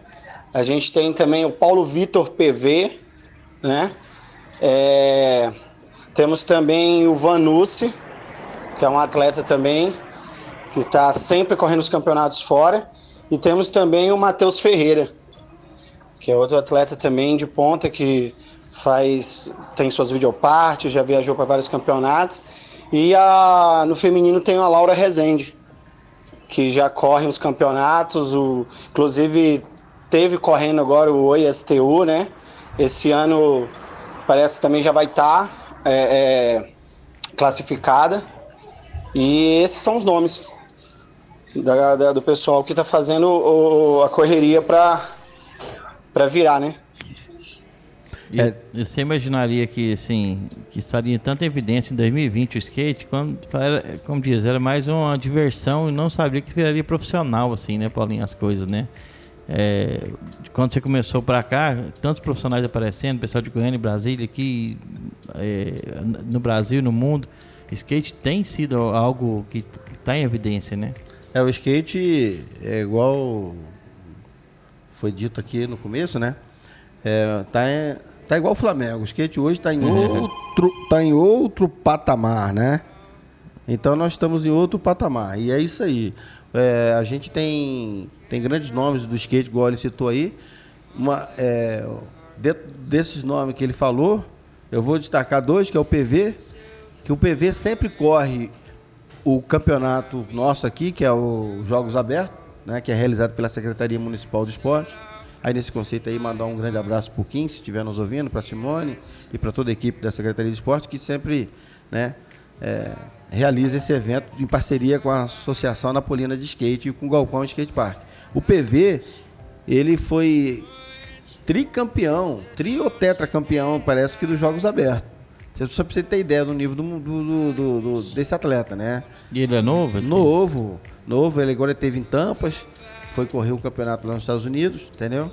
Speaker 6: A gente tem também o Paulo Vitor PV, né? É, temos também o Vanucci, que é um atleta também, que está sempre correndo os campeonatos fora. E temos também o Matheus Ferreira, que é outro atleta também de ponta que faz tem suas videopartes, já viajou para vários campeonatos. E a, no feminino tem a Laura Rezende, que já corre os campeonatos, o, inclusive teve correndo agora o OISTU, né? Esse ano parece que também já vai estar tá, é, é, classificada. E esses são os nomes da, da, do pessoal que está fazendo o, a correria para virar, né?
Speaker 3: É. Você imaginaria que, assim, que estaria em tanta evidência em 2020 o skate, quando, era, como diz, era mais uma diversão e não sabia que viraria profissional, assim, né, Paulinho, as coisas, né? É, quando você começou para cá, tantos profissionais aparecendo, pessoal de Goiânia e Brasília aqui, é, no Brasil no mundo, skate tem sido algo que está em evidência, né?
Speaker 4: É, o skate é igual foi dito aqui no começo, né? É, tá, em, tá igual o Flamengo. O skate hoje está em, uhum. outro, tá em outro patamar, né? Então nós estamos em outro patamar. E é isso aí. É, a gente tem, tem grandes nomes do skate, igual ele citou aí. Uma, é, dentro desses nomes que ele falou, eu vou destacar dois, que é o PV, que o PV sempre corre o campeonato nosso aqui, que é o Jogos Abertos, né, que é realizado pela Secretaria Municipal do Esporte. Aí nesse conceito aí, mandar um grande abraço para o Kim, se estiver nos ouvindo, para Simone e para toda a equipe da Secretaria de Esporte, que sempre né, é, realiza esse evento em parceria com a Associação Napolina de Skate e com o Galpão Skate Park. O PV, ele foi tricampeão, tri ou tetracampeão, parece que dos Jogos Abertos. Só para você ter ideia do nível do, do, do, do, desse atleta, né?
Speaker 3: E ele é novo? Aqui?
Speaker 4: Novo, novo. Ele agora teve em Tampas, foi correr o campeonato lá nos Estados Unidos, entendeu?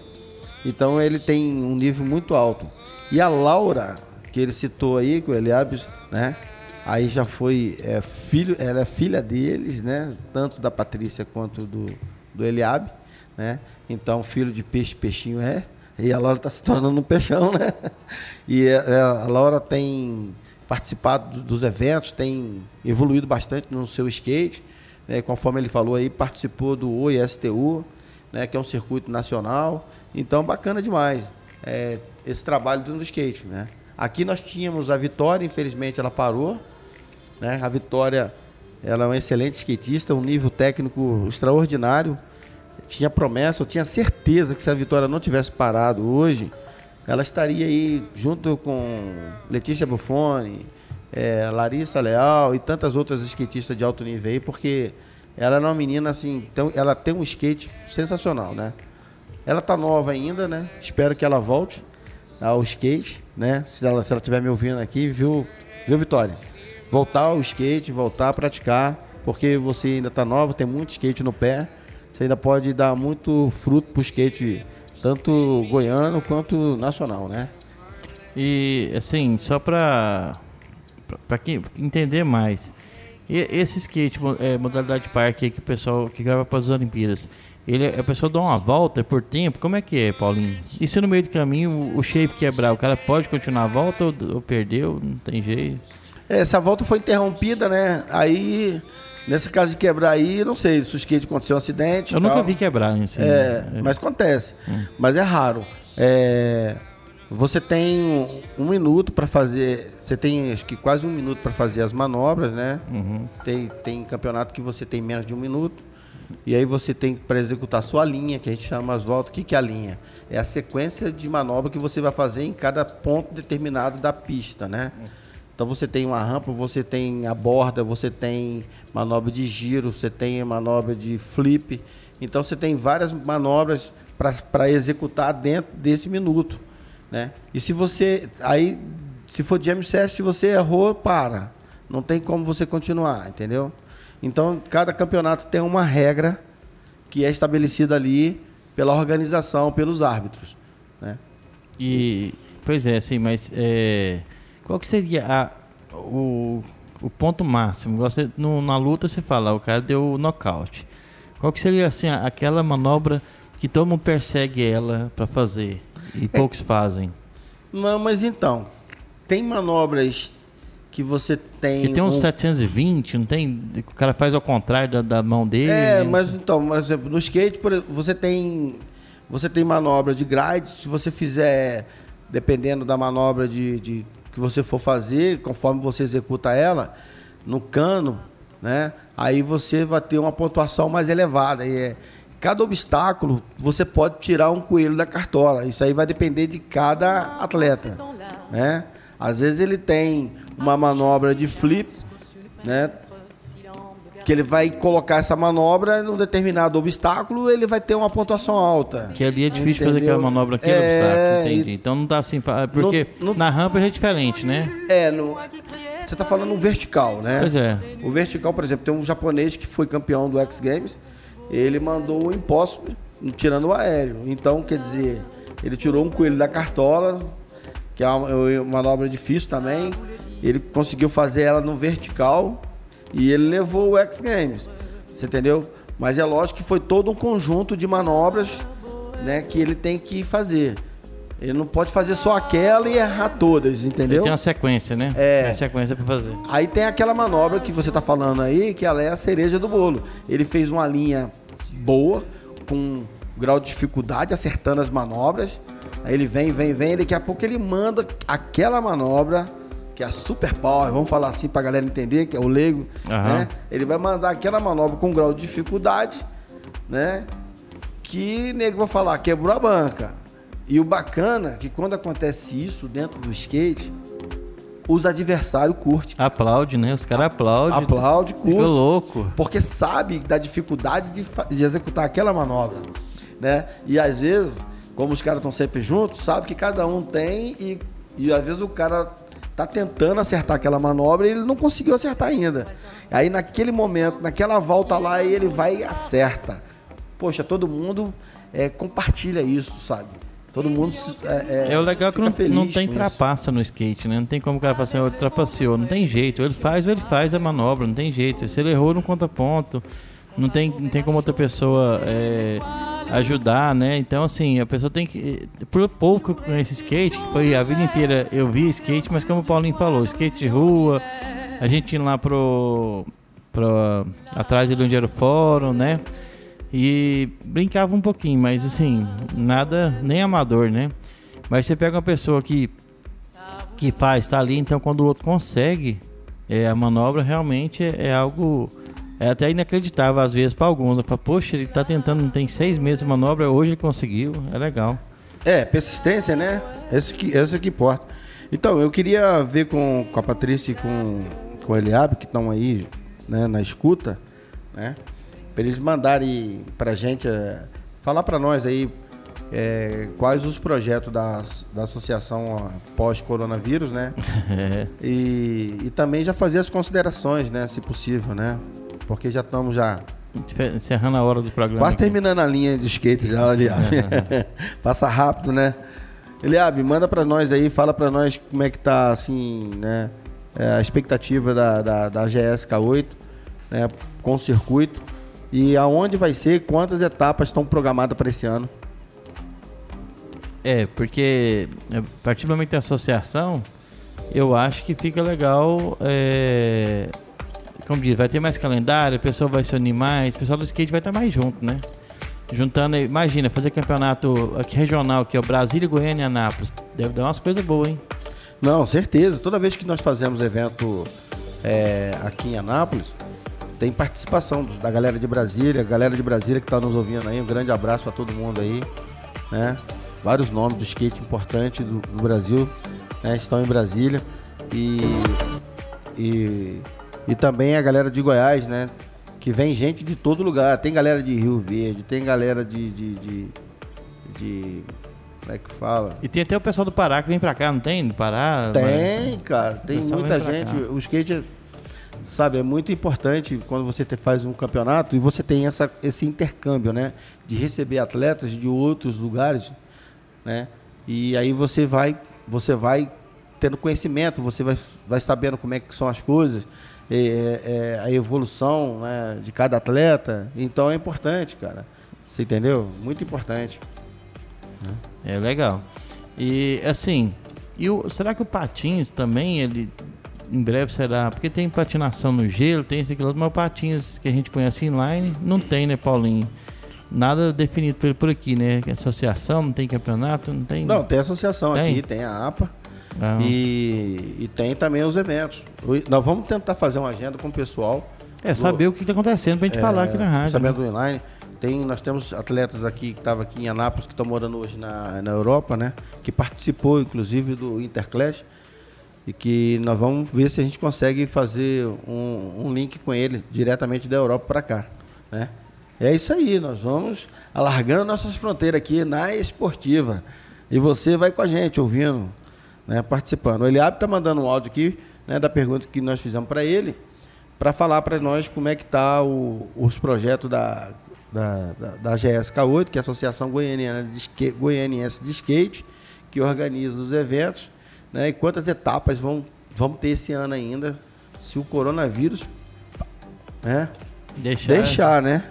Speaker 4: Então ele tem um nível muito alto. E a Laura, que ele citou aí, que o Eliabes, né? Aí já foi é, filho, ela é filha deles, né? Tanto da Patrícia quanto do, do Eliabe, né? Então, filho de peixe, peixinho é. E a Laura está se tornando um peixão, né? E a, é, é, a Laura tem participado dos eventos, tem evoluído bastante no seu skate. Né? Conforme ele falou aí, participou do OISTU, né? que é um circuito nacional. Então, bacana demais é, esse trabalho do skate. Né? Aqui nós tínhamos a Vitória, infelizmente ela parou. Né? A Vitória ela é uma excelente skatista, um nível técnico extraordinário. Tinha promessa, eu tinha certeza que se a Vitória não tivesse parado hoje, ela estaria aí junto com Letícia Buffoni, é, Larissa Leal e tantas outras skatistas de alto nível aí, porque ela é uma menina assim, então ela tem um skate sensacional, né? Ela tá nova ainda, né? Espero que ela volte ao skate, né? Se ela se ela estiver me ouvindo aqui, viu, viu Vitória? Voltar ao skate, voltar a praticar, porque você ainda está nova, tem muito skate no pé, você ainda pode dar muito fruto para o skate, tanto goiano quanto nacional, né?
Speaker 3: E assim, só para para entender mais, e esse skate, é, modalidade parque que o pessoal que grava para as Olimpíadas, ele, a pessoa dá uma volta por tempo, como é que é, Paulinho? E se no meio do caminho o, o shape quebrar, o cara pode continuar a volta ou, ou perdeu? Não tem jeito?
Speaker 4: Essa volta foi interrompida, né? Aí, nesse caso de quebrar aí, não sei se o skate aconteceu um acidente.
Speaker 3: Eu nunca vi quebrar assim.
Speaker 4: É, é. mas acontece. Hum. Mas é raro. É, você tem um, um minuto para fazer. Você tem acho que quase um minuto para fazer as manobras, né? Uhum. Tem, tem campeonato que você tem menos de um minuto. E aí você tem para executar a sua linha, que a gente chama as voltas. O que, que é a linha? É a sequência de manobra que você vai fazer em cada ponto determinado da pista, né? Uhum. Então você tem uma rampa, você tem a borda, você tem manobra de giro, você tem manobra de flip. Então você tem várias manobras para executar dentro desse minuto. né? E se você aí se for de MCS, se você errou, para. Não tem como você continuar, entendeu? Então, cada campeonato tem uma regra que é estabelecida ali pela organização, pelos árbitros, né?
Speaker 3: E pois é, sim, mas é, qual que seria a, o, o ponto máximo? Você, no, na luta você fala, o cara deu nocaute. Qual que seria assim aquela manobra que todo mundo persegue ela para fazer e é. poucos fazem?
Speaker 4: Não, mas então, tem manobras que você tem.
Speaker 3: Que tem uns um... 720, não tem? O cara faz ao contrário da, da mão dele.
Speaker 4: É, mas então, por exemplo, no skate, por você tem. Você tem manobra de grade, se você fizer, dependendo da manobra de, de que você for fazer, conforme você executa ela, no cano, né? Aí você vai ter uma pontuação mais elevada. E é, cada obstáculo você pode tirar um coelho da cartola. Isso aí vai depender de cada atleta, né? Às vezes ele tem uma manobra de flip, né? Que ele vai colocar essa manobra num determinado obstáculo, ele vai ter uma pontuação alta.
Speaker 3: Que ali é difícil entendeu? fazer aquela manobra aqui é, obstáculo, entendi. Então não dá assim, porque no, no, na rampa é diferente, né?
Speaker 4: É, no, você está falando no vertical, né?
Speaker 3: Pois é.
Speaker 4: O vertical, por exemplo, tem um japonês que foi campeão do X Games, ele mandou o imposto tirando o aéreo. Então, quer dizer, ele tirou um coelho da cartola, que é uma manobra difícil também. Ele conseguiu fazer ela no vertical e ele levou o X Games. Você entendeu? Mas é lógico que foi todo um conjunto de manobras né, que ele tem que fazer. Ele não pode fazer só aquela e errar todas, entendeu? Ele
Speaker 3: tem uma sequência, né?
Speaker 4: É.
Speaker 3: Tem sequência para fazer.
Speaker 4: Aí tem aquela manobra que você tá falando aí, que ela é a cereja do bolo. Ele fez uma linha boa, com grau de dificuldade, acertando as manobras. Aí ele vem, vem, vem, e daqui a pouco ele manda aquela manobra, que é a super power, vamos falar assim pra galera entender, que é o leigo, uhum. né? Ele vai mandar aquela manobra com grau de dificuldade, né? Que nego vai falar, quebrou a banca. E o bacana é que quando acontece isso dentro do skate, os adversários curtem.
Speaker 3: Aplaude, né? Os caras aplaudem.
Speaker 4: Aplaude, curte. Fica
Speaker 3: louco.
Speaker 4: Porque sabe da dificuldade de, de executar aquela manobra, né? E às vezes como os caras estão sempre juntos, sabe que cada um tem e, e às vezes o cara tá tentando acertar aquela manobra e ele não conseguiu acertar ainda. Aí naquele momento, naquela volta lá, ele vai e acerta. Poxa, todo mundo é, compartilha isso, sabe? Todo mundo
Speaker 3: é, é, é o legal que não, não tem trapaça no skate, né? Não tem como o cara falar assim, oh, trapaceou, não tem jeito. Ele faz, ele faz a manobra, não tem jeito. Se ele errou, não conta ponto. Não tem, não tem como outra pessoa é, ajudar, né? Então, assim, a pessoa tem que. Por pouco com esse skate, que foi a vida inteira eu vi skate, mas como o Paulinho falou, skate de rua, a gente ia lá pro. pro atrás de onde era o fórum, né? E brincava um pouquinho, mas assim, nada, nem amador, né? Mas você pega uma pessoa que, que faz, tá ali, então quando o outro consegue, é, a manobra realmente é, é algo é até inacreditável às vezes para alguns. Falo, Poxa, ele está tentando, não tem seis meses de manobra, hoje ele conseguiu. É legal.
Speaker 4: É, persistência, né? Esse que, esse que importa. Então, eu queria ver com, com a Patrícia e com, com o Eliabe, que estão aí né, na escuta, né? Para eles mandarem para a gente, é, falar para nós aí é, quais os projetos da, da associação pós-coronavírus, né? É. e, e também já fazer as considerações, né? Se possível, né? Porque já estamos já.
Speaker 3: Encerrando a hora do programa.
Speaker 4: Quase terminando a linha de skate já, Eliabe. Passa rápido, né? Eliabe, manda para nós aí, fala para nós como é que tá, assim, né? É, a expectativa da, da, da GSK8, né? Com o circuito. E aonde vai ser, quantas etapas estão programadas para esse ano?
Speaker 3: É, porque é, a partir do momento da associação, eu acho que fica legal é, como diz, vai ter mais calendário, o pessoal vai se unir mais, o pessoal do skate vai estar mais junto, né? Juntando, imagina, fazer campeonato aqui regional, que é o Brasília, Goiânia e Anápolis. Deve dar umas coisas boas, hein?
Speaker 4: Não, certeza. Toda vez que nós fazemos evento é, aqui em Anápolis, tem participação da galera de Brasília, galera de Brasília que está nos ouvindo aí. Um grande abraço a todo mundo aí, né? Vários nomes do skate importante do, do Brasil né? estão em Brasília e, e e também a galera de Goiás, né? Que vem gente de todo lugar. Tem galera de Rio Verde, tem galera de. de, de, de como é que fala?
Speaker 3: E tem até o pessoal do Pará que vem pra cá, não tem? Do Pará?
Speaker 4: Tem,
Speaker 3: mas...
Speaker 4: cara. Tem muita gente. O skate, sabe, é muito importante quando você te, faz um campeonato e você tem essa, esse intercâmbio, né? De receber atletas de outros lugares, né? E aí você vai, você vai tendo conhecimento, você vai, vai sabendo como é que são as coisas, é, é, a evolução né, de cada atleta. Então é importante, cara. Você entendeu? Muito importante.
Speaker 3: É legal. E assim, e o, será que o patins também ele em breve será? Porque tem patinação no gelo, tem esse aqui outro, mas o patins que a gente conhece inline não tem, né, Paulinho? Nada definido por, por aqui, né? Associação, não tem campeonato, não tem.
Speaker 4: Não, tem associação tem? aqui, tem a APA. Ah. E, e tem também os eventos. Nós vamos tentar fazer uma agenda com o pessoal.
Speaker 3: É, saber do, o que está acontecendo para a gente é, falar aqui na rádio.
Speaker 4: Sabendo né? do inline. Tem, nós temos atletas aqui que estavam aqui em Anápolis, que estão morando hoje na, na Europa, né? Que participou, inclusive, do Interclash. E que nós vamos ver se a gente consegue fazer um, um link com ele diretamente da Europa para cá, né? É isso aí, nós vamos alargando nossas fronteiras aqui na esportiva. E você vai com a gente, ouvindo, né, participando. O Eliab está mandando um áudio aqui né, da pergunta que nós fizemos para ele, para falar para nós como é que está os projetos da, da, da, da GSK8, que é a Associação Goianiana de Skate, Goianiense de Skate, que organiza os eventos, né, e quantas etapas vão, vamos ter esse ano ainda, se o coronavírus né, deixar, deixar né?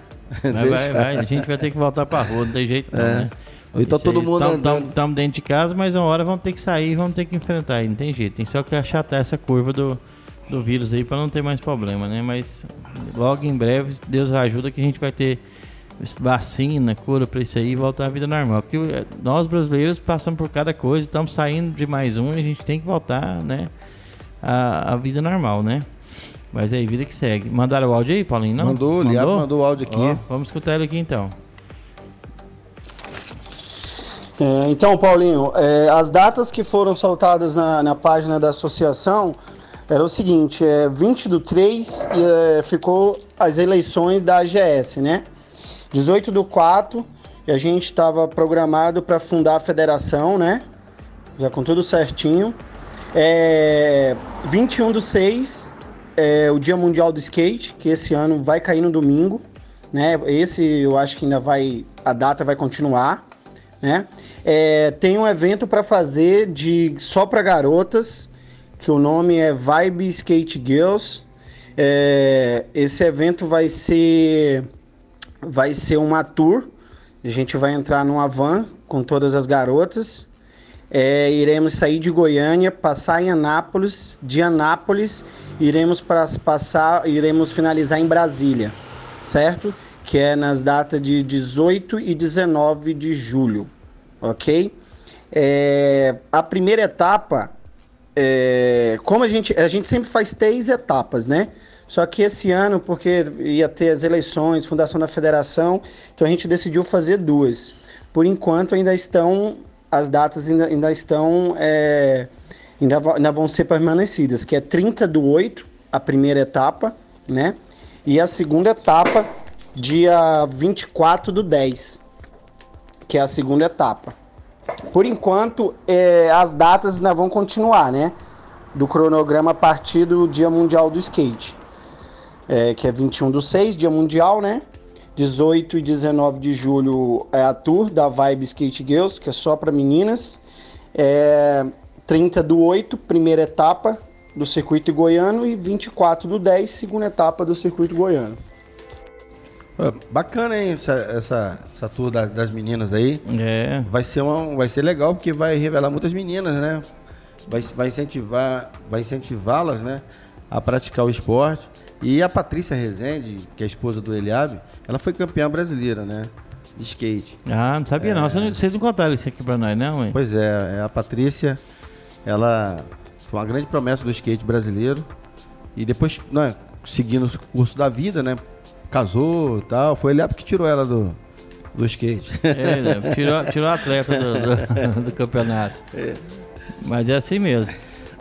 Speaker 3: Vai, vai, vai, a gente vai ter que voltar pra rua, não tem jeito não, é. né?
Speaker 4: Então todo mundo
Speaker 3: Estamos dentro de casa, mas uma hora vamos ter que sair e vamos ter que enfrentar aí, não tem jeito. Tem só que achatar essa curva do, do vírus aí para não ter mais problema, né? Mas logo em breve, Deus ajuda que a gente vai ter vacina, cura para isso aí e voltar à vida normal. Porque eh, nós brasileiros passamos por cada coisa, estamos saindo de mais um e a gente tem que voltar, né? À, à vida normal, né? Mas aí, vida que segue. Mandaram o áudio aí, Paulinho? Não?
Speaker 4: Mandou, o Liab mandou o áudio aqui. Ó,
Speaker 3: vamos escutar ele aqui então.
Speaker 6: É, então, Paulinho, é, as datas que foram soltadas na, na página da associação era o seguinte, é 20 do 3 e é, ficou as eleições da AGS, né? 18 do 4 e a gente estava programado para fundar a federação, né? Já com tudo certinho. É, 21 do 6 é o Dia Mundial do Skate, que esse ano vai cair no domingo, né? Esse eu acho que ainda vai, a data vai continuar, né? É, tem um evento para fazer de só para garotas, que o nome é Vibe Skate Girls. É, esse evento vai ser vai ser uma tour. A gente vai entrar numa van com todas as garotas é, iremos sair de Goiânia, passar em Anápolis, de Anápolis iremos para passar, iremos finalizar em Brasília, certo? Que é nas datas de 18 e 19 de julho, ok? É, a primeira etapa, é, como a gente, a gente sempre faz três etapas, né? Só que esse ano, porque ia ter as eleições, fundação da federação, então a gente decidiu fazer duas. Por enquanto ainda estão as datas ainda, ainda estão. É, ainda, ainda vão ser permanecidas, que é 30 do 8, a primeira etapa, né? E a segunda etapa, dia 24 do 10, que é a segunda etapa. Por enquanto, é, as datas ainda vão continuar, né? Do cronograma a partir do Dia Mundial do Skate. É, que é 21 do 6, Dia Mundial, né? 18 e 19 de julho é a tour da Vibe Skate Girls, que é só para meninas. É 30 do 8, primeira etapa do circuito goiano e 24 do 10, segunda etapa do circuito goiano.
Speaker 4: Bacana, hein, essa, essa, essa tour das, das meninas aí.
Speaker 3: É.
Speaker 4: Vai ser, uma, vai ser legal porque vai revelar muitas meninas, né? Vai, vai incentivar, vai incentivá-las, né? A praticar o esporte. E a Patrícia Rezende, que é a esposa do Eliabe, ela foi campeã brasileira, né? De skate.
Speaker 3: Ah, não sabia é... não. Vocês não contaram isso aqui pra nós, não, hein?
Speaker 4: Pois é, é, a Patrícia, ela foi uma grande promessa do skate brasileiro. E depois, né, seguindo o curso da vida, né? Casou e tal. Foi ele que tirou ela do, do skate.
Speaker 3: É, né, tirou, tirou a atleta do, do, do campeonato. É. Mas é assim mesmo.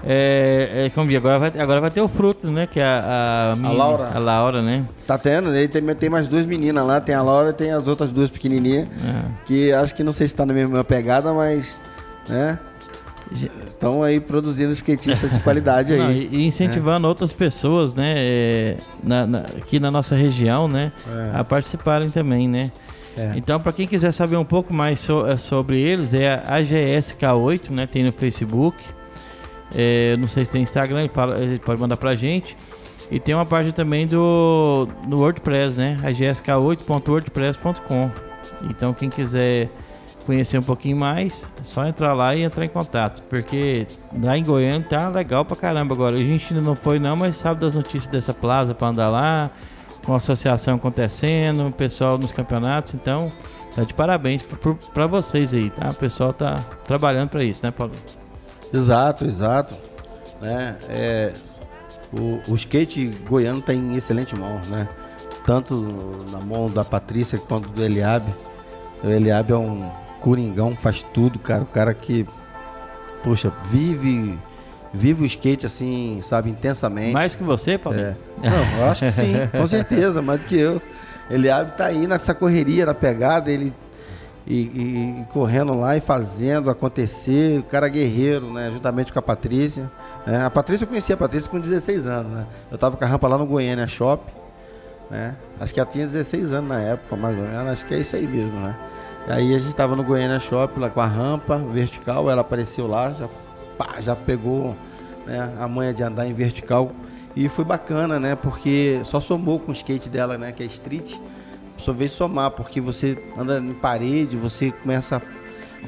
Speaker 3: É, é, como vi, agora vai, agora vai ter o fruto, né? Que é a, a,
Speaker 4: a Laura.
Speaker 3: A Laura, né?
Speaker 4: Tá tendo, aí tem, tem mais duas meninas lá, tem a Laura e tem as outras duas pequenininhas. É. Que acho que não sei se tá na mesma pegada, mas. né? Estão aí produzindo skatistas de qualidade aí. Não,
Speaker 3: e incentivando é. outras pessoas, né? É, na, na, aqui na nossa região, né? É. A participarem também, né? É. Então, para quem quiser saber um pouco mais so, é, sobre eles, é a AGSK8, né? Tem no Facebook. É, não sei se tem Instagram, ele, fala, ele pode mandar pra gente. E tem uma página também do no WordPress, né? agsk8.wordpress.com. Então quem quiser conhecer um pouquinho mais, é só entrar lá e entrar em contato. Porque lá em Goiânia tá legal pra caramba agora. A gente ainda não foi não, mas sabe das notícias dessa plaza pra andar lá, com a associação acontecendo, o pessoal nos campeonatos, então tá de parabéns para vocês aí, tá? O pessoal tá trabalhando para isso, né, Paulo?
Speaker 4: Exato, exato. Né? É, o, o skate goiano está em excelente mão, né? Tanto na mão da Patrícia quanto do Eliabe. O Eliabe é um coringão, faz tudo, cara. O cara que, poxa, vive vive o skate assim, sabe, intensamente.
Speaker 3: Mais que você, Paulo?
Speaker 4: É. Não, eu acho que sim, com certeza, mais do que eu. Ele tá aí nessa correria, na pegada, ele e, e, e, correndo lá e fazendo acontecer. O cara guerreiro, né? Juntamente com a Patrícia. É, a Patrícia, eu conhecia a Patrícia com 16 anos, né? Eu tava com a rampa lá no Goiânia Shop, né? Acho que ela tinha 16 anos na época, mais ou menos. Acho que é isso aí mesmo, né? Aí a gente tava no Goiânia Shop lá com a rampa vertical, ela apareceu lá, já, pá, já pegou né, a manha de andar em vertical. E foi bacana, né? Porque só somou com o skate dela, né? Que é street só veio somar, porque você anda em parede, você começa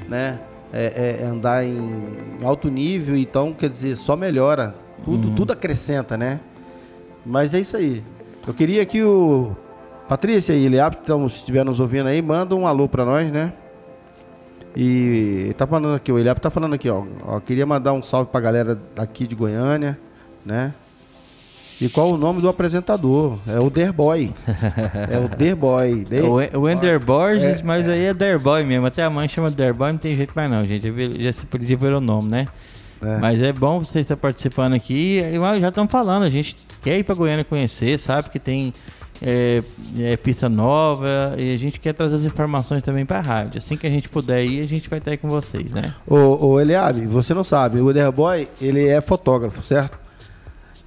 Speaker 4: né, é, é, andar em alto nível, então quer dizer, só melhora. Tudo, uhum. tudo acrescenta, né? Mas é isso aí. Eu queria que o Patrícia e Eliab, então, se estiver nos ouvindo aí, manda um alô para nós, né? E tá falando aqui, o Eliab tá falando aqui, ó, ó. Queria mandar um salve pra galera daqui de Goiânia, né? E qual o nome do apresentador? É o Derboy. é o Derboy. Der...
Speaker 3: O, o Ender Borges, é, mas é. aí é Derboy mesmo. Até a mãe chama Derboy, não tem jeito mais não, gente. Já se podia ver o nome, né? É. Mas é bom você estar participando aqui. E já estamos falando, a gente quer ir para Goiânia conhecer, sabe que tem é, é, pista nova e a gente quer trazer as informações também para a rádio. Assim que a gente puder ir, a gente vai estar aí com vocês, né?
Speaker 4: Ô, ô Eliabe, você não sabe, o Derboy, ele é fotógrafo, certo?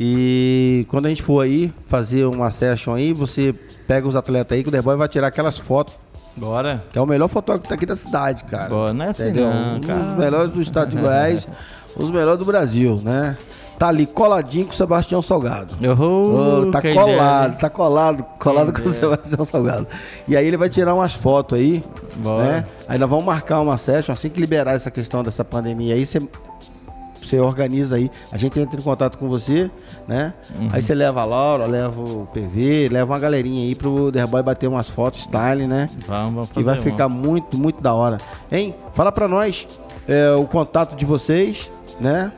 Speaker 4: E quando a gente for aí fazer uma session aí, você pega os atletas aí que o The Boy vai tirar aquelas fotos.
Speaker 3: Bora.
Speaker 4: Que é o melhor fotógrafo aqui da cidade, cara.
Speaker 3: Bora, não é assim Entendeu? Não,
Speaker 4: um dos melhores do estado de Goiás, os melhores do Brasil, né? Tá ali coladinho com o Sebastião Salgado.
Speaker 3: Uhul,
Speaker 4: oh, tá colado, tá colado, colado com o Sebastião Salgado. E aí ele vai tirar umas fotos aí, Bora. né? Aí nós vamos marcar uma session, assim que liberar essa questão dessa pandemia aí, você você organiza aí, a gente entra em contato com você, né? Uhum. Aí você leva a Laura, leva o PV, leva uma galerinha aí pro Derboy bater umas fotos style, né?
Speaker 3: Vamos, vamos
Speaker 4: Que vai uma. ficar muito, muito da hora. Hein? Fala pra nós é, o contato de vocês, né?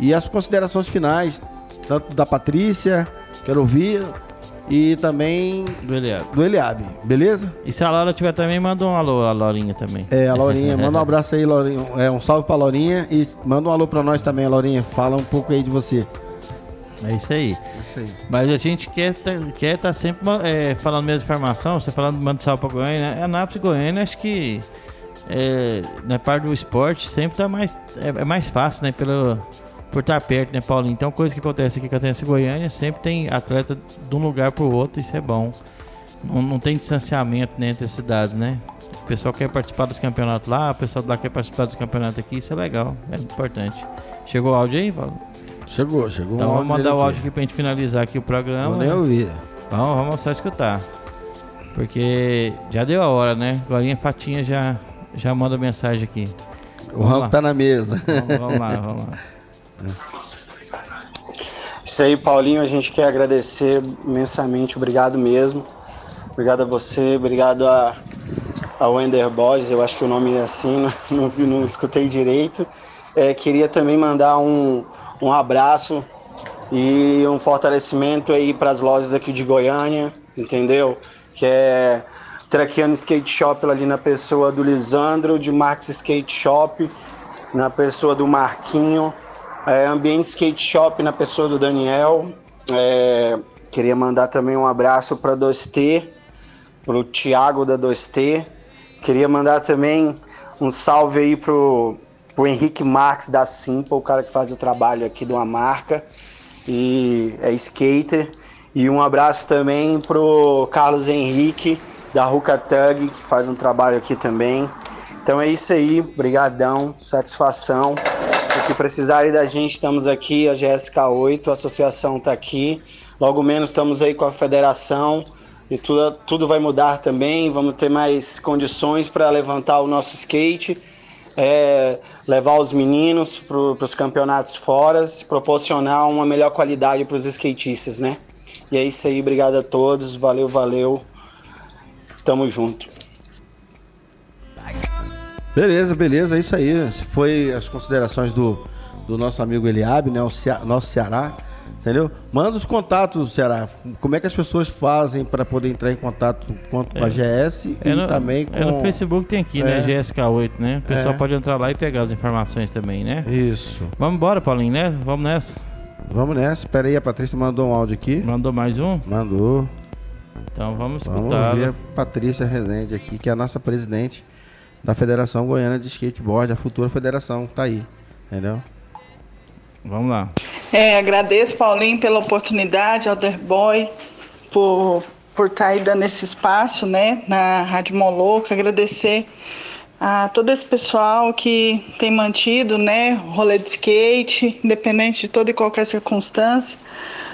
Speaker 4: E as considerações finais, tanto da Patrícia, quero ouvir, e também
Speaker 3: do Eliabe.
Speaker 4: Do Eliabe, beleza?
Speaker 3: E se a Laura tiver também, manda um alô a Laurinha também.
Speaker 4: É, a Laurinha, manda um abraço aí, Laurinha. É, um salve pra Laurinha e manda um alô pra nós também, Laurinha. Fala um pouco aí de você.
Speaker 3: É isso aí. É isso aí. Mas a gente quer tá, quer tá sempre é, falando mesma informação, você falando manda salve pra Goiânia. É Anápolis e Goiânia, acho que é, na parte do esporte sempre tá mais, é, é mais fácil, né? Pelo, por estar perto, né, Paulinho? Então, coisa que acontece aqui que acontece em Goiânia, sempre tem atleta de um lugar para o outro, isso é bom. Não, não tem distanciamento né, entre as cidades, né? O pessoal quer participar dos campeonatos lá, o pessoal lá quer participar dos campeonatos aqui, isso é legal, é importante. Chegou o áudio aí, Paulo?
Speaker 4: Chegou, chegou.
Speaker 3: Então vamos mandar o áudio aqui pra gente finalizar aqui o programa. Vou
Speaker 4: nem ouvir.
Speaker 3: Vamos, vamos só escutar. Porque já deu a hora, né? Glorinha Fatinha já, já manda mensagem aqui.
Speaker 4: O rango tá na mesa.
Speaker 3: Vamos, vamos lá, vamos lá.
Speaker 6: Isso aí, Paulinho, a gente quer agradecer imensamente, obrigado mesmo. Obrigado a você, obrigado a, a Wender Boys, eu acho que o nome é assim, não, não, não escutei direito. É, queria também mandar um, um abraço e um fortalecimento aí para as lojas aqui de Goiânia, entendeu? Que é Traquiano Skate Shop ali na pessoa do Lisandro, de Max Skate Shop, na pessoa do Marquinho, É, ambiente Skate Shop na pessoa do Daniel. É, queria mandar também um abraço para 2T, para o Thiago da 2T. Queria mandar também um salve aí pro, pro Henrique Marques da Simple, o cara que faz o trabalho aqui de uma marca e é skater. E um abraço também pro Carlos Henrique da Ruka Tug, que faz um trabalho aqui também. Então é isso aí, brigadão, satisfação. O que precisarem da gente, estamos aqui, a GSK8, a associação está aqui. Logo menos estamos aí com a federação e tudo, tudo vai mudar também. Vamos ter mais condições para levantar o nosso skate, é, levar os meninos para os campeonatos fora, proporcionar uma melhor qualidade para os skatistas, né? E é isso aí, obrigado a todos, valeu, valeu, tamo junto.
Speaker 4: Beleza, beleza, é isso aí. Se foi as considerações do, do nosso amigo Eliabe, né? O Cea nosso Ceará. Entendeu? Manda os contatos, Ceará. Como é que as pessoas fazem para poder entrar em contato quanto com a é. GS
Speaker 3: é, e no, também com... É no Facebook tem aqui, né? é. né? GSK8, né? O pessoal é. pode entrar lá e pegar as informações também, né?
Speaker 4: Isso.
Speaker 3: Vamos embora, Paulinho, né? Vamos nessa.
Speaker 4: Vamos nessa. Espera aí, a Patrícia mandou um áudio aqui.
Speaker 3: Mandou mais um?
Speaker 4: Mandou.
Speaker 3: Então vamos escutar.
Speaker 4: Vamos ver a Patrícia Rezende aqui, que é a nossa presidente da Federação Goiana de Skateboard, a futura federação, tá aí, entendeu?
Speaker 3: Vamos lá.
Speaker 5: É, agradeço, Paulinho, pela oportunidade, Alderboy, por por estar tá aí dando esse espaço, né, na Rádio Moloco, agradecer a todo esse pessoal que tem mantido, né, rolê de skate, independente de toda e qualquer circunstância,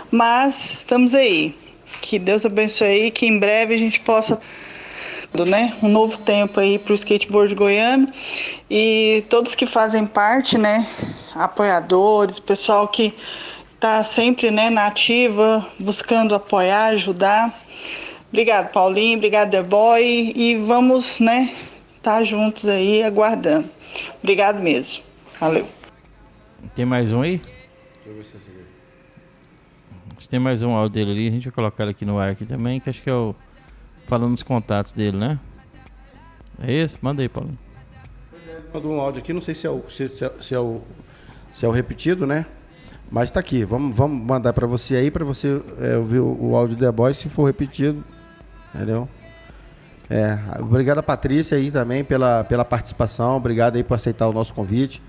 Speaker 5: mas estamos aí. Que Deus abençoe aí, que em breve a gente possa né? Um novo tempo aí para o skateboard goiano e todos que fazem parte, né? Apoiadores, pessoal que está sempre, né, na ativa, buscando apoiar, ajudar. Obrigado, Paulinho, obrigado, The Boy, e vamos, né, estar tá juntos aí aguardando. Obrigado mesmo. Valeu.
Speaker 3: Tem mais um aí? Deixa eu ver se tem mais um áudio dele ali, a gente vai colocar ele aqui no ar aqui também, que acho que é o falando os contatos dele, né? É esse? Manda aí, Paulinho.
Speaker 4: Mandou um áudio aqui, não sei se é o, se, se, é, se é o, se é o repetido, né? Mas tá aqui, vamos, vamos mandar para você aí, para você é, ouvir o, o áudio do Boy, se for repetido, entendeu? É, obrigado a Patrícia aí também pela, pela participação, obrigado aí por aceitar o nosso convite,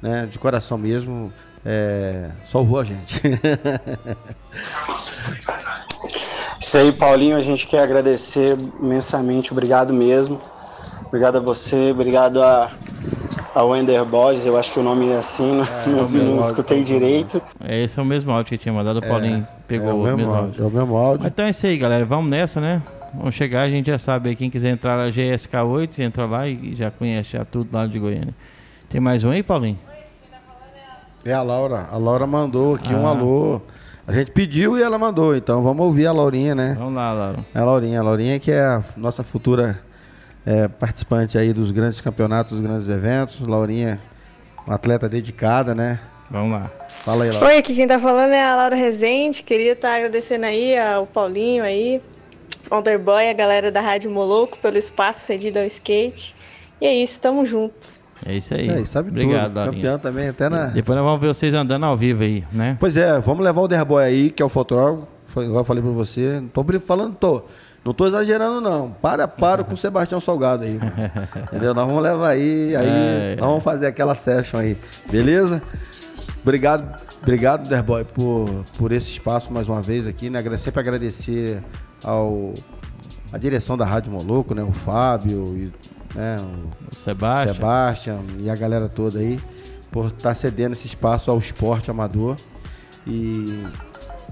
Speaker 4: né? De coração mesmo, é, salvou a gente.
Speaker 6: Isso aí, Paulinho, a gente quer agradecer imensamente, obrigado mesmo. Obrigado a você, obrigado a, a Wender Borges, eu acho que o nome é assim, não, é, não, é não escutei direito.
Speaker 3: É, esse é o mesmo áudio que tinha mandado, o Paulinho é, pegou é o,
Speaker 4: mesmo,
Speaker 3: mesmo
Speaker 4: áudio. É o mesmo áudio.
Speaker 3: Então é isso aí, galera, vamos nessa, né? Vamos chegar, a gente já sabe aí, quem quiser entrar na GSK8, entra lá e já conhece já tudo lá de Goiânia. Tem mais um aí, Paulinho?
Speaker 4: É a Laura, a Laura mandou aqui ah. um alô. A gente pediu e ela mandou, então vamos ouvir a Laurinha, né?
Speaker 3: Vamos lá, Laura.
Speaker 4: É a Laurinha, a Laurinha que é a nossa futura é, participante aí dos grandes campeonatos, dos grandes eventos. Laurinha, uma atleta dedicada, né?
Speaker 3: Vamos lá.
Speaker 4: Fala aí, Laura.
Speaker 7: Oi, aqui quem tá falando é a Laura Rezende. Queria estar tá agradecendo aí ao Paulinho aí, Underboy, a galera da Rádio Moloco pelo espaço cedido ao skate. E é isso, tamo junto.
Speaker 3: É isso aí.
Speaker 4: É, sabe
Speaker 3: Obrigado,
Speaker 4: tudo. Campeão também, até na...
Speaker 3: Depois nós vamos ver vocês andando ao vivo aí, né?
Speaker 4: Pois é, vamos levar o Derboy aí, que é o fotógrafo. Foi, igual eu falei pra você. Não tô falando, tô. Não tô exagerando, não. Para, para com o Sebastião Salgado aí. Entendeu? Nós vamos levar aí, aí é, nós vamos fazer aquela session aí. Beleza? Obrigado, obrigado, Derboy, por, por esse espaço mais uma vez aqui, né? Sempre agradecer ao a direção da Rádio Moloco, né? O Fábio e né?
Speaker 3: O Sebastião.
Speaker 4: Sebastião e a galera toda aí, por estar tá cedendo esse espaço ao esporte amador. E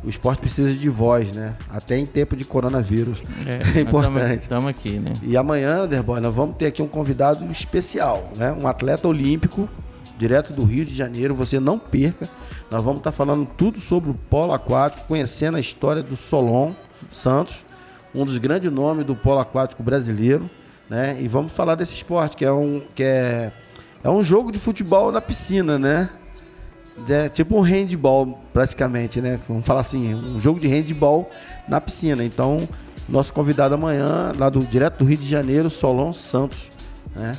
Speaker 4: o esporte precisa de voz, né? Até em tempo de coronavírus. É, é importante.
Speaker 3: Estamos aqui, né?
Speaker 4: E amanhã, Derboy, nós vamos ter aqui um convidado especial, né? Um atleta olímpico, direto do Rio de Janeiro. Você não perca. Nós vamos estar tá falando tudo sobre o polo aquático, conhecendo a história do Solon Santos, um dos grandes nomes do polo aquático brasileiro né? E vamos falar desse esporte que é um que é é um jogo de futebol na piscina, né? É tipo um handball praticamente, né? Vamos falar assim, um jogo de handball na piscina. Então, nosso convidado amanhã, lá do direto do Rio de Janeiro, Solon Santos, né?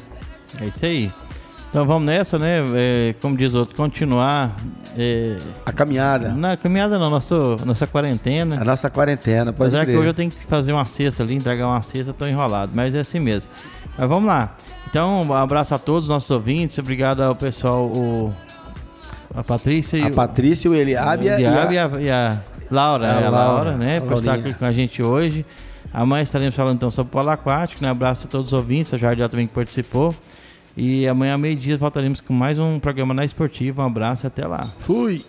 Speaker 3: É isso aí. Então vamos nessa, né? É, como diz outro, continuar É,
Speaker 4: A caminhada.
Speaker 3: na caminhada não, nosso, nossa quarentena.
Speaker 4: A nossa quarentena, pode
Speaker 3: Apesar que
Speaker 4: crer.
Speaker 3: hoje eu tenho que fazer uma cesta ali, entregar uma cesta, tô enrolado, mas é assim mesmo. Mas vamos lá. Então, um abraço a todos os nossos ouvintes, obrigado ao pessoal, o, a Patrícia e
Speaker 4: A
Speaker 3: o-
Speaker 4: Patrícia, o Eliabe e a-
Speaker 3: Eliabe e a, e a Laura,
Speaker 4: A
Speaker 3: é a
Speaker 4: Laura,
Speaker 3: Laura, né?
Speaker 4: a
Speaker 3: Por estar aqui com a gente hoje. Amanhã estaremos falando então sobre o polo aquático, né? Abraço a todos os ouvintes, a Jardim também que participou. E amanhã, meio-dia, voltaremos com mais um programa na Esportiva. Um abraço e até lá.
Speaker 4: Fui.